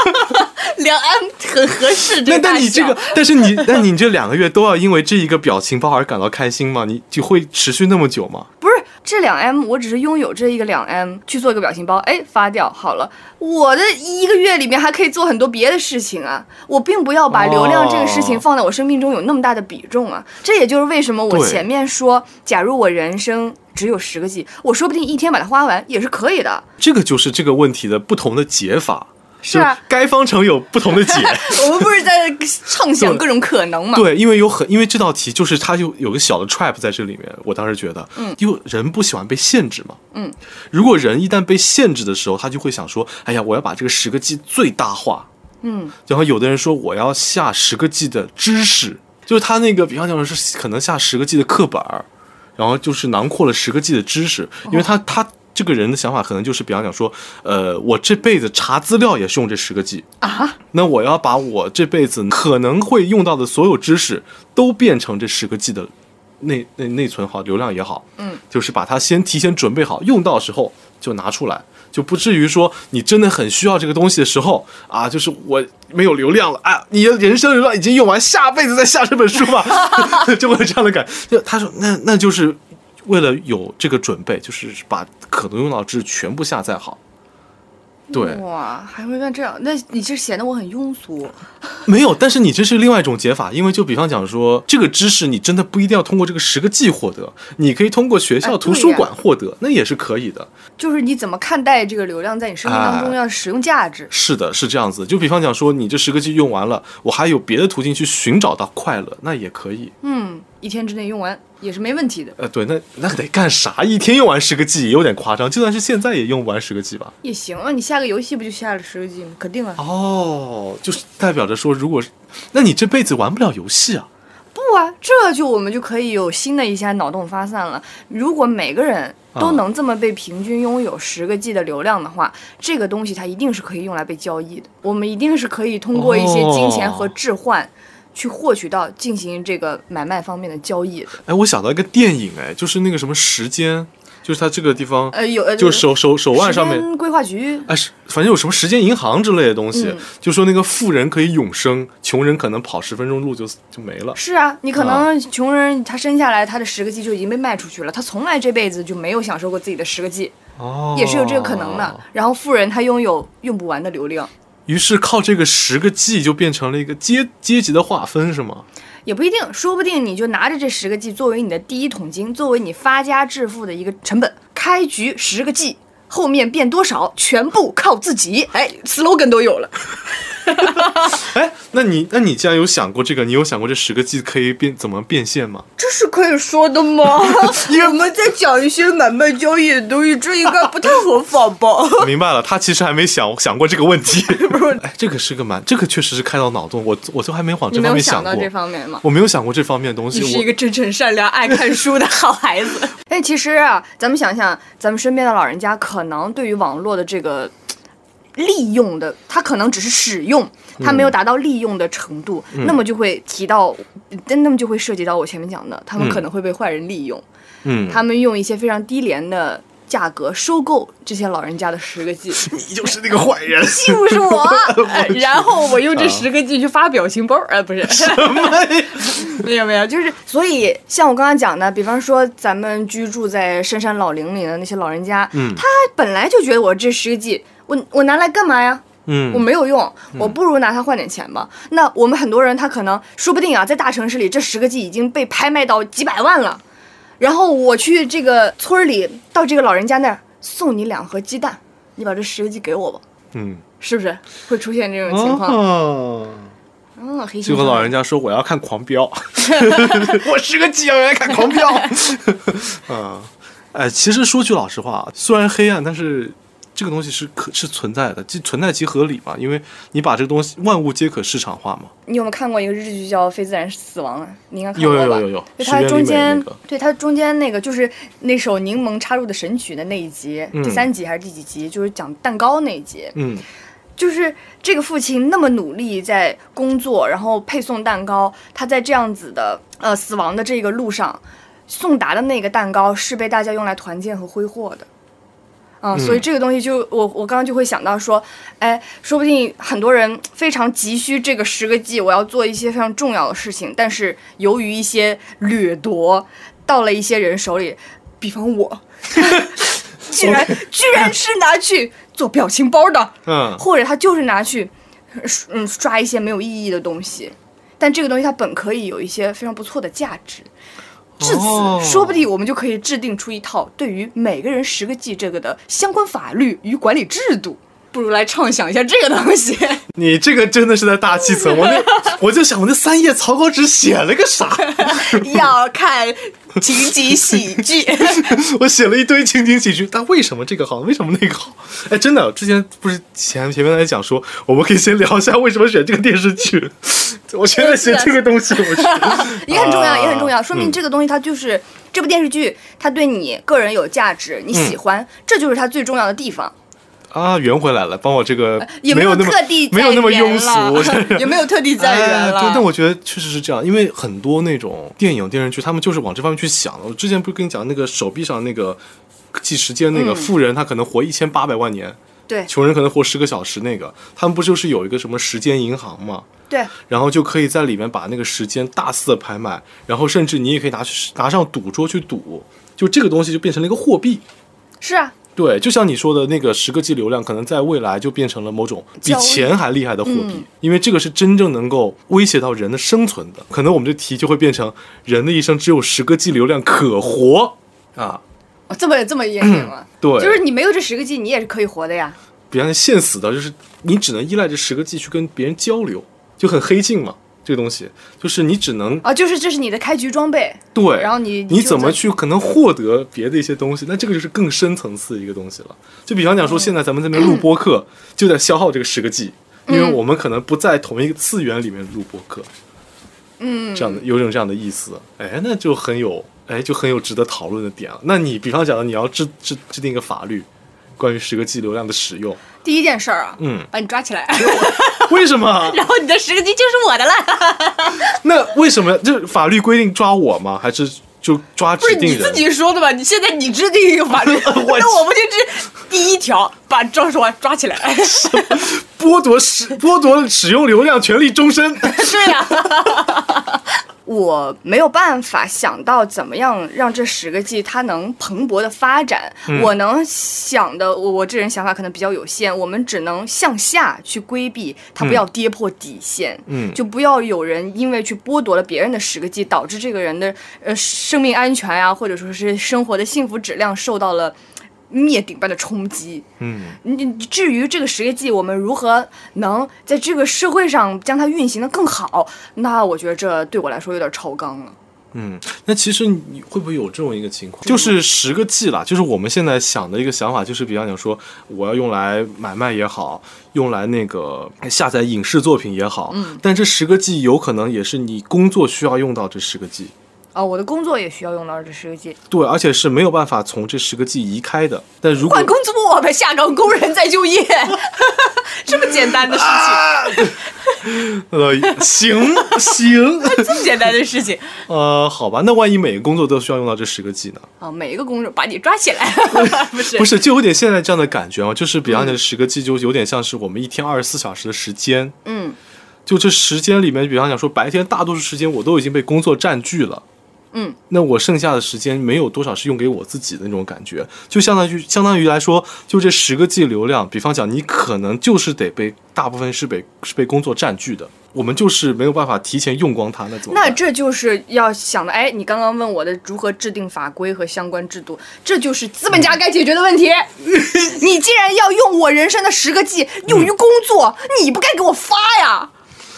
两 M 很合适。这那个大小但你这个，但是你，那你这两个月都要因为这一个表情包而感到开心吗？你就会持续那么久吗？不是这两 M，我只是拥有这一个两 M 去做一个表情包，哎，发掉好了。我的一个月里面还可以做很多别的事情啊，我并不要把流量这个事情哦放在我生命中有那么大的比重啊。这也就是为什么我前面说，假如我人生只有十个 G，我说不定一天把它花完也是可以的。这个就是这个问题的不同的解法。是啊该方程有不同的解。我们不是在畅想各种可能吗？对，因为有很，因为这道题就是它就有个小的 trap 在这里面。我当时觉得，嗯因为人不喜欢被限制嘛，嗯，如果人一旦被限制的时候，他就会想说，哎呀，我要把这个十个 G 最大化。嗯，然后有的人说我要下十个 G 的知识，就是他那个，比方讲是可能下十个 G 的课本儿，然后就是囊括了十个 G 的知识，因为他他这个人的想法可能就是，比方讲说，呃，我这辈子查资料也是用这十个 G 啊，那我要把我这辈子可能会用到的所有知识都变成这十个 G 的内内内存好，流量也好，嗯，就是把它先提前准备好，用到时候就拿出来，就不至于说你真的很需要这个东西的时候啊，就是我没有流量了，啊，你的人生流量已经用完，下辈子再下这本书吧，就会有这样的感就他说那那就是为了有这个准备，就是把可能用到知识全部下载好。对，哇，还会干这样？那你这显得我很庸俗。没有，但是你这是另外一种解法，因为就比方讲说，这个知识你真的不一定要通过这个十个 G 获得，你可以通过学哎校图书馆获得，那也是可以的。就是你怎么看待这个流量在你生命当中哎要使用价值？是的，是这样子。就比方讲说，你这十个 G 用完了，我还有别的途径去寻找到快乐，那也可以。嗯，一天之内用完也是没问题的，呃，对，那那得干啥？一天用完十个 G 也有点夸张，就算是现在也用不完十个 G 吧。也行啊。你下个游戏不就下了十个 G 吗？肯定啊。哦，就是代表着说，如果是，那你这辈子玩不了游戏啊。不啊，这就我们就可以有新的一些脑洞发散了。如果每个人都啊能这么被平均拥有十个 G 的流量的话，这个东西它一定是可以用来被交易的。我们一定是可以通过一些金钱和置换。去获取到进行这个买卖方面的交易的，哎，我想到一个电影，哎，就是那个什么时间，就是它这个地方，呃，有呃，就手手手腕上面，规划局，哎，是反正有什么时间银行之类的东西，嗯就说那个富人可以永生，穷人可能跑十分钟路就就没了。是啊，你可能穷人他生下来他的十个 G 就已经被卖出去了，他从来这辈子就没有享受过自己的十个 G，哦，也是有这个可能的。然后富人他拥有用不完的流量，于是靠这个十个 G 就变成了一个阶阶级的划分，是吗？也不一定，说不定你就拿着这十个 G 作为你的第一桶金，作为你发家致富的一个成本。开局十个 G，后面变多少全部靠自己。哎，slogan 都有了。哎，那你那你既然有想过这个，你有想过这十个 G 可以变怎么变现吗？这是可以说的吗？我们在讲一些买卖交易的东西，这应该不太合法吧？我 明白了，他其实还没想想过这个问题。哎，这个是个蛮，这个确实是开到脑洞，我我就还没往你这方面过想到这。方面吗？我没有想过这方面的东西，你是一我个真诚善良、爱看书的好孩子。但其实啊，咱们想想，咱们身边的老人家可能对于网络的这个嘖利用的，他可能只是使用，他没有达到利用的程度，那么就会提到，那么就会涉及到我前面讲的，他们嗯可能会被坏人利用，嗯，他们用一些非常低廉的价格收购这些老人家的十个 G。你就是那个坏人。就是我，呃然后我用这十个 G 去发表情包，哎，不是。什么，没有没有，就是所以像我刚刚讲的，比方说咱们居住在深山老林里的那些老人家，嗯。他本来就觉得我这十个 G，我我拿来干嘛呀？嗯我没有用，我不如拿它换点钱吧。那我们很多人他可能说不定啊，在大城市里这十个 G 已经被拍卖到几百万了，然后我去这个村儿里，到这个老人家那儿送你两盒鸡蛋，你把这十个 G 给我吧。嗯，是不是会出现这种情况？哦，嗯，就和老人家说我要看《狂飙》，我十个 G 要来看《狂飙》。嗯，哎，其实说句老实话，虽然黑暗，但是这个东西是可是存在的，即存在即合理嘛，因为你把这个东西万物皆可市场化嘛。你有没有看过一个日剧叫《非自然死亡》啊？你应该看过吧？有有有有，对它中间，那个对它中间那个就是那首柠檬插入的神曲的那一集，嗯第三集还是第几集？就是讲蛋糕那一集，嗯就是这个父亲那么努力在工作，然后配送蛋糕，他在这样子的呃死亡的这个路上，送达的那个蛋糕是被大家用来团建和挥霍的。嗯，所以这个东西就我我刚刚就会想到说，哎，说不定很多人非常急需这个十个 G，我要做一些非常重要的事情，但是由于一些掠夺，到了一些人手里，比方我，居然居然是拿去做表情包的，嗯，或者他就是拿去，嗯，刷一些没有意义的东西，但这个东西它本可以有一些非常不错的价值。至此，哦说不定我们就可以制定出一套对于每个人十个 G 这个的相关法律与管理制度。不如来畅想一下这个东西。你这个真的是在大气层，我那 我就想我那三页草稿纸写了个啥？要看情景喜剧，我写了一堆情景喜剧，但为什么这个好？为什么那个好？哎，真的，之前不是前前面在讲说，我们可以先聊一下为什么选这个电视剧。我现在写这个东西，我是也很重要，啊也很重要，说明嗯这个东西它就是这部电视剧，它对你个人有价值，你喜欢，这就是它最重要的地方。啊，圆回来了，帮我这个也没有那么特地没有那么庸俗，也没有特地在圆了。但我觉得确实是这样，因为很多那种电影电视剧，他们就是往这方面去想的。我之前不是跟你讲那个手臂上那个计时间那个嗯富人，他可能活一千八百万年，对穷人可能活十个小时，那个他们不就是有一个什么时间银行嘛？对，然后就可以在里面把那个时间大肆的拍卖，然后甚至你也可以拿去拿上赌桌去赌，就这个东西就变成了一个货币。是啊，对，就像你说的那个十个 G 流量，可能在未来就变成了某种比钱还厉害的货币，嗯因为这个是真正能够威胁到人的生存的。可能我们这题就会变成人的一生只有十个 G 流量可活啊。哦这么这么严谨吗？对，就是你没有这十个 G，你也是可以活的呀。比方现死的，就是你只能依赖这十个 G 去跟别人交流，就很黑镜嘛。这个东西就是你只能啊，就是这是你的开局装备，对，然后你就你怎么去可能获得别的一些东西？那这个就是更深层次的一个东西了。就比方讲说，现在咱们这边录播课就在消耗这个十个 G，因为我们可能不在同一个次元里面录播课，嗯，这样的有种这样的意思。哎，那就很有哎，就很有值得讨论的点了。那你比方讲的，你要制制制定一个法律，关于十个 G 流量的使用，第一件事儿啊，嗯，把你抓起来，为什么？然后你的十个 G 就是我的了。那为什么就法律规定抓我吗？还是就抓不是你自。己说的吧？你现在你制定一个法律，那我不就是第一条，把赵少安抓起来。剥夺使剥夺使用流量权利终身。是呀，我没有办法想到怎么样让这十个 G 它能蓬勃的发展。我能想的，我我这人想法可能比较有限，我们只能向下去规避它，不要跌破底线。嗯就不要有人因为去剥夺了别人的十个 G，导致这个人的呃生命安全呀、或者说是生活的幸福质量受到了灭顶般的冲击。嗯，你你至于这个十个 G，我们如何能在这个社会上将它运行的更好？那我觉得这对我来说有点超纲了。嗯，那其实你会不会有这种一个情况，就是十个 G 啦，就是我们现在想的一个想法，就是比方讲说，我要用来买卖也好，用来那个下载影视作品也好，嗯，但这十个 G 有可能也是你工作需要用到这十个 G，哦，我的工作也需要用到这十个 G，对，而且是没有办法从这十个 G 移开的。但如果换工作呗，下岗工人再就业，这么简单的事情，呃，行行，这么简单的事情呃，好吧，那万一每个工作都需要用到这十个 G 呢？啊！每一个工作把你抓起来，不是不是，就有点现在这样的感觉啊，就是比方讲十个 G 就有点像是我们一天二十四小时的时间，嗯就这时间里面，比方讲说白天大多数时间我都已经被工作占据了，嗯，那我剩下的时间没有多少是用给我自己的那种感觉，就相当于相当于来说，就这十个 G 流量，比方讲你可能就是得被大部分是被是被工作占据的，我们就是没有办法提前用光它，那怎么？那这就是要想的，哎，你刚刚问我的如何制定法规和相关制度，这就是资本家该解决的问题。你既然要用我人生的十个 G 用于工作，你不该给我发呀！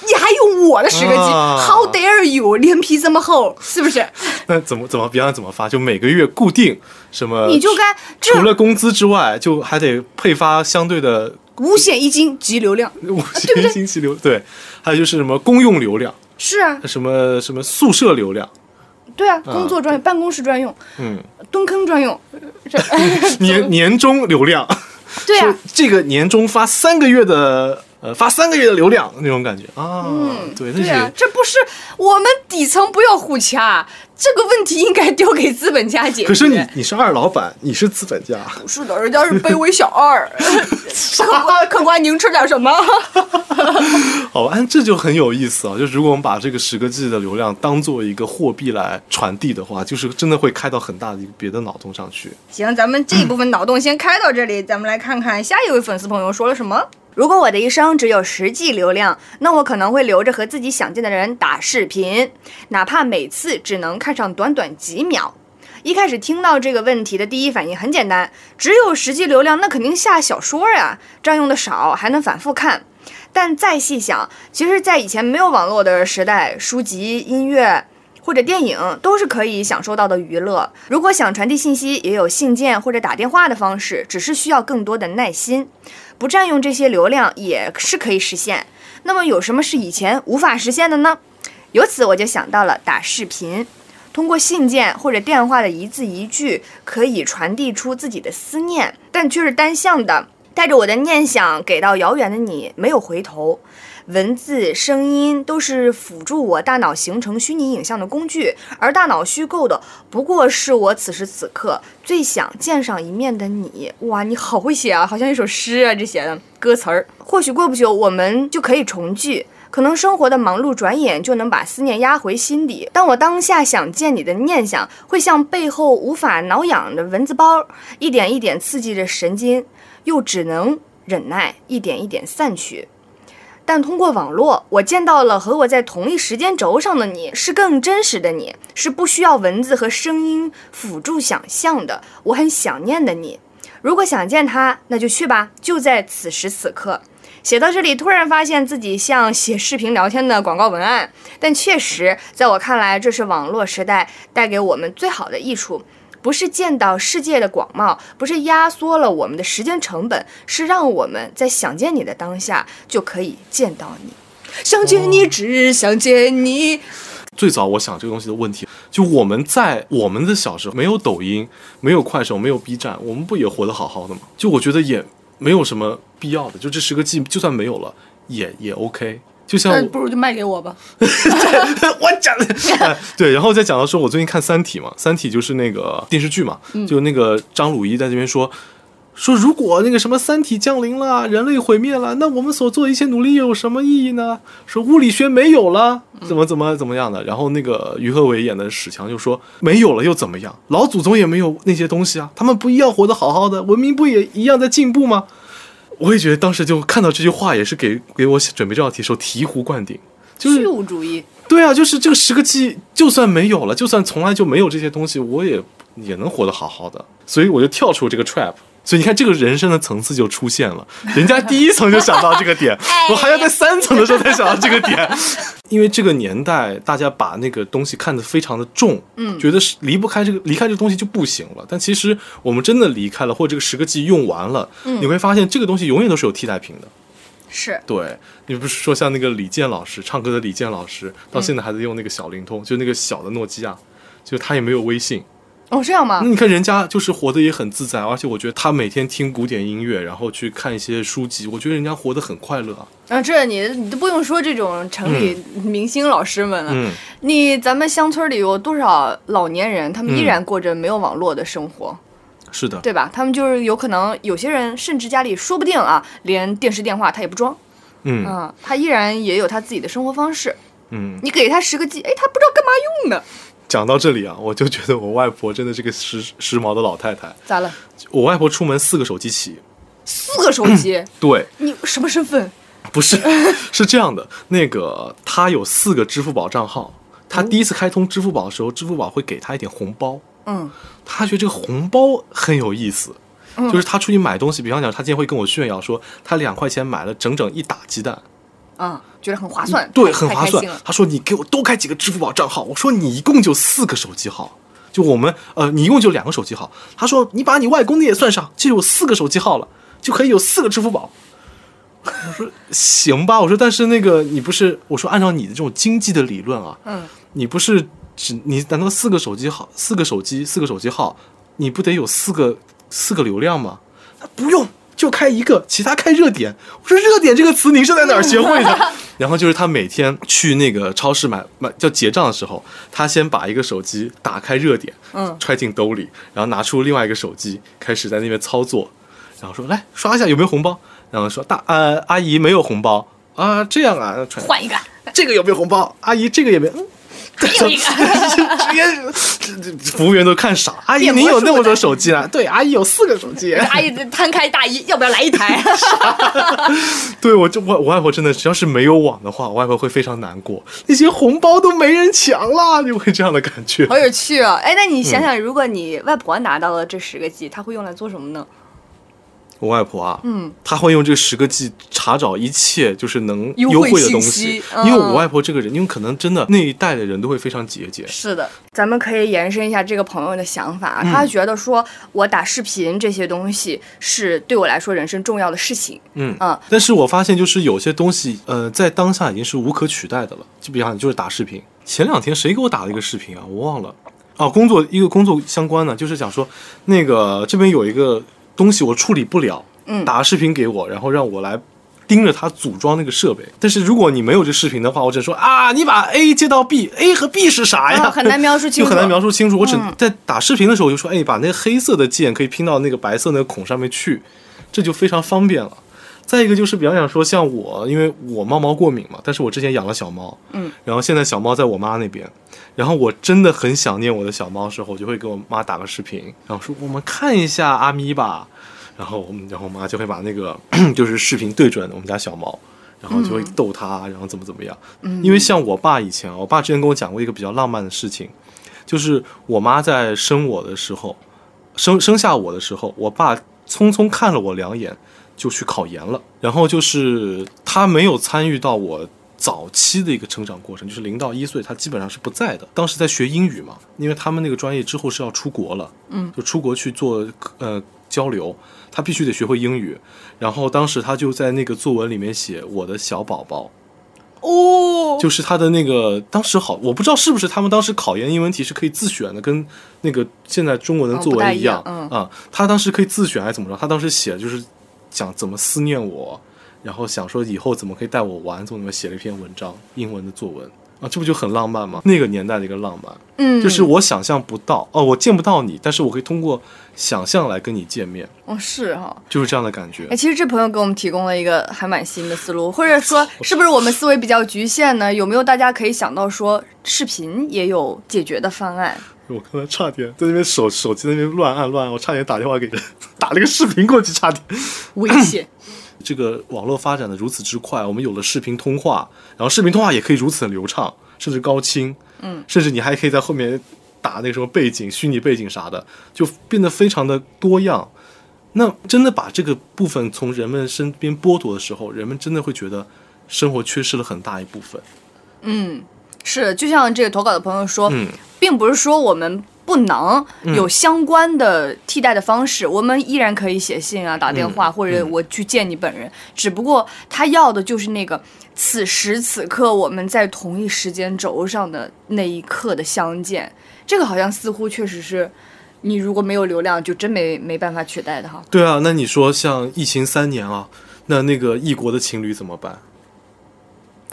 你还用我的十个 G，、啊 How dare you！脸皮这么厚，是不是？那怎么怎么比方讲怎么发？就每个月固定什么？你就该除了工资之外，就还得配发相对的五险一金及流量。五险一金及流，对，还有就是什么公用流量，是啊，什么什么宿舍流量，对啊，工作专用、办公室专用、嗯，蹲坑专用，年年终流量，对啊，这个年终发三个月的，呃，发三个月的流量那种感觉啊，对，那对啊，这不是我们底层不要互掐，这个问题应该丢给资本家解决。可是你你是二老板，你是资本家，不是的，人家是卑微小二，客官客官您吃点什么？好吧，这就很有意思啊。就是如果我们把这个十个 G 的流量当做一个货币来传递的话，就是真的会开到很大的一个别的脑洞上去。行，咱们这一部分脑洞先开到这里，咱们来看看下一位粉丝朋友说了什么。如果我的一生只有十 G 流量，那我可能会留着和自己想见的人打视频，哪怕每次只能看上短短几秒。一开始听到这个问题的第一反应很简单，只有十 G 流量，那肯定下小说呀，占用的少，还能反复看。但再细想，其实，在以前没有网络的时代，书籍、音乐或者电影都是可以享受到的娱乐。如果想传递信息，也有信件或者打电话的方式，只是需要更多的耐心，不占用这些流量也是可以实现。那么，有什么是以前无法实现的呢？由此我就想到了打视频。通过信件或者电话的一字一句，可以传递出自己的思念，但却是单向的，带着我的念想给到遥远的你，没有回头。文字、声音都是辅助我大脑形成虚拟影像的工具，而大脑虚构的不过是我此时此刻最想见上一面的你。哇，你好会写啊，好像一首诗啊，这写的歌词儿。或许过不久我们就可以重聚。可能生活的忙碌转眼就能把思念压回心底，但我当下想见你的念想，会像背后无法挠痒的蚊子包，一点一点刺激着神经，又只能忍耐，一点一点散去。但通过网络，我见到了和我在同一时间轴上的你，是更真实的你，是不需要文字和声音辅助想象的。我很想念的你，如果想见他，那就去吧，就在此时此刻。写到这里，突然发现自己像写视频聊天的广告文案，但确实，在我看来，这是网络时代带给我们最好的益处。不是见到世界的广袤，不是压缩了我们的时间成本，是让我们在想见你的当下就可以见到你。想见你，只想见你。最早我想这个东西的问题，就我们在我们的小时候没有抖音，没有快手，没有 B 站，我们不也活得好好的吗？就我觉得也没有什么必要的，就这十个 G 就算没有了，也也 OK。就像那不如就卖给我吧。我讲的、哎 对，然后再讲到说，我最近看《三体》嘛，《三体》就是那个电视剧嘛，就那个张鲁一在这边说。说如果那个什么三体降临了，人类毁灭了，那我们所做的一切努力又有什么意义呢？说物理学没有了，怎么怎么怎么样的？然后那个于和伟演的史强就说没有了又怎么样？老祖宗也没有那些东西啊，他们不一样活得好好的，文明不也一样在进步吗？我也觉得当时就看到这句话，也是给给我准备这道题的时候醍醐灌顶，就是虚无主义，对啊，就是这个十个 G，就算没有了，就算从来就没有这些东西，我也也能活得好好的。所以我就跳出这个 trap。所以你看，这个人生的层次就出现了。人家第一层就想到这个点，我还要在三层的时候才想到这个点。因为这个年代，大家把那个东西看得非常的重，嗯觉得是离不开这个，离开这个东西就不行了。但其实我们真的离开了，或者这个十个 G 用完了，嗯你会发现这个东西永远都是有替代品的。是对你不是说像那个李健老师唱歌的李健老师，到现在还在用那个小灵通，就那个小的诺基亚，就他也没有微信。哦，这样吗那？你看人家就是活得也很自在，而且我觉得他每天听古典音乐，然后去看一些书籍，我觉得人家活得很快乐啊。啊，这你你都不用说这种城里明星老师们了，嗯，你咱们乡村里有多少老年人，他们依嗯然过着没有网络的生活，是的，对吧？他们就是有可能有些人甚至家里说不定啊，连电视电话他也不装，嗯嗯，他依然也有他自己的生活方式。嗯。你给他十个 G，哎，他不知道干嘛用的，讲到这里啊，我就觉得我外婆真的是个时时髦的老太太。咋了？我外婆出门四个手机起，四个手机，对，你什么身份？不是，是这样的，那个她有四个支付宝账号，她第一次开通支付宝的时候，支付宝会给她一点红包。嗯她觉得这个红包很有意思，就是她出去买东西，比方讲，她今天会跟我炫耀说，她两块钱买了整整一打鸡蛋，啊，觉得很划算，对，很划算。他说你给我多开几个支付宝账号，我说你一共就四个手机号，就我们呃，你一共就两个手机号。他说你把你外公的也算上，就有四个手机号了，就可以有四个支付宝。我说行吧，我说但是那个你不是，我说按照你的这种经济的理论啊，嗯，你不是只你难道四个手机号、四个手机、四个手机号，你不得有四个四个流量吗？他不用，就开一个，其他开热点。我说热点这个词您是在哪儿学会的？然后就是他每天去那个超市买买叫结账的时候，他先把一个手机打开热点，嗯揣进兜里，然后拿出另外一个手机，开始在那边操作，然后说来刷一下有没有红包，然后说大呃阿姨没有红包啊，这样啊，揣换一个，这个有没有红包？阿姨，这个也没。嗯，还有一个直接这这服务员都看傻。阿姨，您有那么多手机啊？对，阿姨有四个手机。阿姨摊开大衣，要不要来一台？对我就我我外婆真的，只要是没有网的话，我外婆会非常难过。那些红包都没人抢了，就会这样的感觉。好有趣啊！哎，那你想嗯想，如果你外婆拿到了这十个 G，她会用来做什么呢？我外婆啊，嗯，她会用这十个 G 查找一切就是能优惠的东西，嗯因为我外婆这个人，因为可能真的那一代的人都会非常节俭。是的，咱们可以延伸一下这个朋友的想法他觉得说我打视频这些东西是对我来说人生重要的事情。嗯嗯但是我发现就是有些东西，呃，在当下已经是无可取代的了。就比方就是打视频，前两天谁给我打了一个视频啊？我忘了。哦，工作一个工作相关的，就是讲说那个这边有一个东西我处理不了，嗯打个视频给我，然后让我来盯着他组装那个设备。但是如果你没有这视频的话，我只能说啊，你把 A 接到 B，A 和 B 是啥呀？啊很难描述清楚就很难描述清楚。我只嗯在打视频的时候就说，哎，把那个黑色的键可以拼到那个白色那个孔上面去，这就非常方便了。再一个就是，比方讲说，像我，因为我猫毛过敏嘛，但是我之前养了小猫，嗯，然后现在小猫在我妈那边，然后我真的很想念我的小猫的时候，我就会给我妈打个视频，然后说我们看一下阿咪吧，然后我们，然后我妈就会把那个 就是视频对准我们家小猫，然后就会逗它，然后怎么怎么样，嗯因为像我爸以前啊，我爸之前跟我讲过一个比较浪漫的事情，就是我妈在生我的时候，生生下我的时候，我爸匆匆看了我两眼就去考研了，然后就是他没有参与到我。早期的一个成长过程，就是零到一岁，他基本上是不在的。当时在学英语嘛，因为他们那个专业之后是要出国了，嗯，就出国去做呃交流，他必须得学会英语。然后当时他就在那个作文里面写我的小宝宝，哦，就是他的那个当时好，我不知道是不是他们当时考研英文题是可以自选的，跟那个现在中文的作文一样一样嗯啊、他当时可以自选还是怎么着？他当时写就是讲怎么思念我，然后想说以后怎么可以带我玩，从里面写了一篇文章，英文的作文啊，这不就很浪漫吗？那个年代的一个浪漫，嗯，就是我想象不到哦，我见不到你，但是我可以通过想象来跟你见面，哦是哈。就是这样的感觉哎，。其实这朋友给我们提供了一个还蛮新的思路，或者说 是不是我们思维比较局限呢？有没有大家可以想到说视频也有解决的方案？我刚才差点在那边手手机那边乱按乱按，我差点打电话给人，打了个视频过去，差点。危险。这个网络发展的如此之快，我们有了视频通话，然后视频通话也可以如此的流畅，甚至高清，嗯，甚至你还可以在后面打那个什么背景、虚拟背景啥的，就变得非常的多样。那真的把这个部分从人们身边剥夺的时候，人们真的会觉得生活缺失了很大一部分。嗯，是，就像这个投稿的朋友说，嗯并不是说我们不能有相关的替代的方式，我们依然可以写信啊、打电话，嗯或者我去见你本人。只不过他要的就是那个此时此刻我们在同一时间轴上的那一刻的相见。这个好像似乎确实是，你如果没有流量，就真没没办法取代的哈。对啊，那你说像疫情三年啊，那那个异国的情侣怎么办？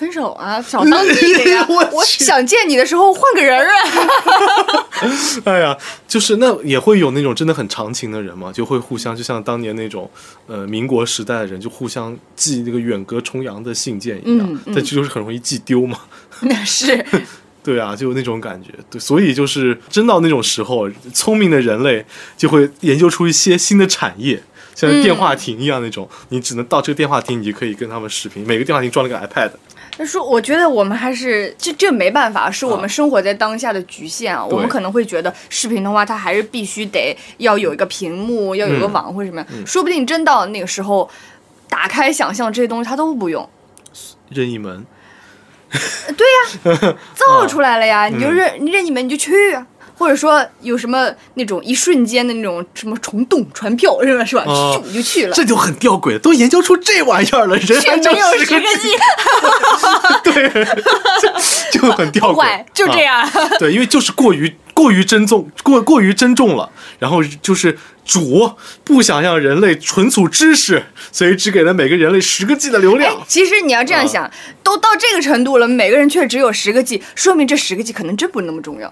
分手啊，找当地的呀！我我想见你的时候换个人儿啊。哎呀，就是那也会有那种真的很长情的人嘛，就会互相，就像当年那种呃民国时代的人，就互相寄那个远隔重洋的信件一样嗯，嗯但这就是很容易寄丢嘛。那是，对啊，就有那种感觉。对，所以就是真到那种时候，聪明的人类就会研究出一些新的产业。像电话亭一样那种，你只能到这个电话亭，你就可以跟他们视频。每个电话亭装了个 iPad，但是我觉得我们还是这这没办法，是我们生活在当下的局限啊。我们可能会觉得视频的话，它还是必须得要有一个屏幕，要有个网或者什么样。说不定真到那个时候，打开想象这些东西它都不用，任意门。对呀 造出来了呀，你就任你任意门你就去啊。或者说有什么那种一瞬间的那种什么虫洞传票是吧？是吧？哦咻你就去了。这就很吊诡，都研究出这玩意儿了，人却还没有十个 G，对，就就很吊诡，就这啊样。对，因为就是过于过于珍重，过过于珍重了，然后就是主不想让人类存储知识，所以只给了每个人类十个 G 的流哎量。，其实你要这样啊想，都到这个程度了，每个人却只有十个 G，说明这十个 G 可能真不那么重要。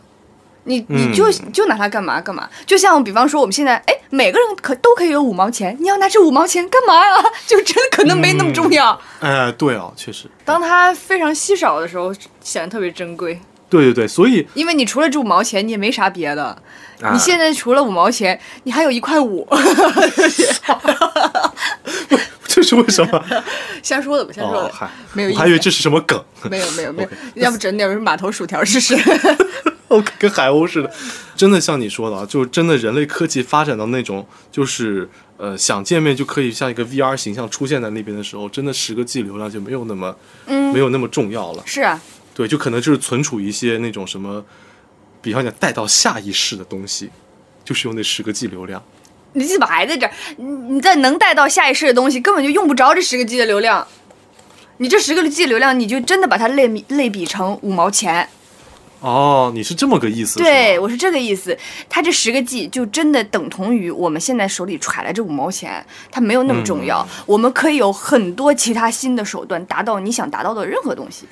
你你就、嗯就拿它干嘛干嘛？就像比方说我们现在，哎，每个人可都可以有五毛钱，你要拿这五毛钱干嘛呀？就真的可能没那么重要。哎，对啊，确实，当它非常稀少的时候，显得特别珍贵，对对对，所以因为你除了这五毛钱，你也没啥别的。啊你现在除了五毛钱，你还有一块五，这是为什么？瞎说的吧，瞎说的，哦，没有意思。我还以为这是什么梗，没有没有没有要不整点什么码头薯条试试？我跟海鸥似的。真的像你说的啊，就真的人类科技发展到那种，就是呃想见面就可以像一个 VR 形象出现在那边的时候，真的十个 G 流量就没有那么嗯，没有那么重要了。是啊，对，就可能就是存储一些那种什么，比方讲带到下一世的东西，就是用那十个 G 流量。你怎么还在这儿？你你在能带到下一世的东西，根本就用不着这十个 G 的流量。你这十个 G 流量，你就真的把它类比类比成五毛钱。哦，你是这么个意思？对，我是这个意思。它这十个 G 就真的等同于我们现在手里揣来这五毛钱，它没有那么重要。我们可以有很多其他新的手段，达到你想达到的任何东西。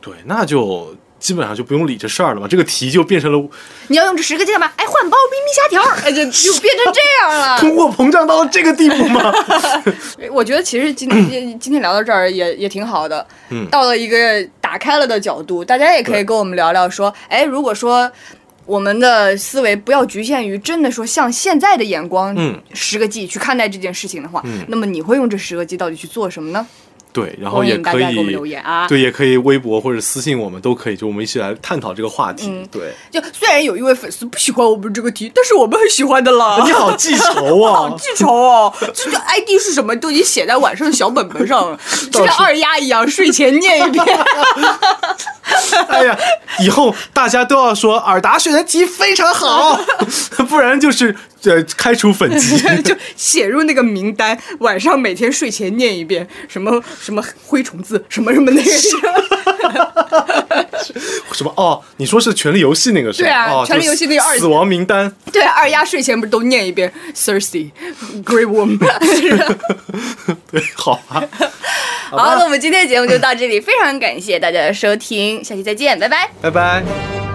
对，那就基本上就不用理这事儿了嘛。这个题就变成了你要用这十个 G 干嘛？哎，换包咪咪虾条，哎，就就变成这样了。通货膨胀到了这个地步吗？我觉得其实今天今天聊到这儿也也挺好的，嗯到了一个打开了的角度，大家也可以跟我们聊聊说，哎，如果说我们的思维不要局限于真的说像现在的眼光，嗯，十个 G 去看待这件事情的话，嗯那么你会用这十个 G 到底去做什么呢？对，然后也可家给我们留以。言啊。对，也可以微博或者私信我们都可以，就我们一起来探讨这个话题。嗯对，就虽然有一位粉丝不喜欢我们这个题，但是我们很喜欢的啦。你好记仇啊！好记仇哦！这个 ID 是什么都已经写在晚上的小本本上了，就像二丫一样，睡前念一遍。哎呀，以后大家都要说尔达选的题非常好，不然就是呃开除粉籍。就写入那个名单，晚上每天睡前念一遍，什么什么灰虫子，什么什么那个。什么？哦，你说是《权力游戏》那个是吧？对啊哦，权力游戏那个二死亡名单。对，二丫睡前不是都念一遍 “Thirsty Grey Woman”？对，好吧。好，那我们今天的节目就到这里，非常感谢大家的收听，下期再见，拜拜。拜拜。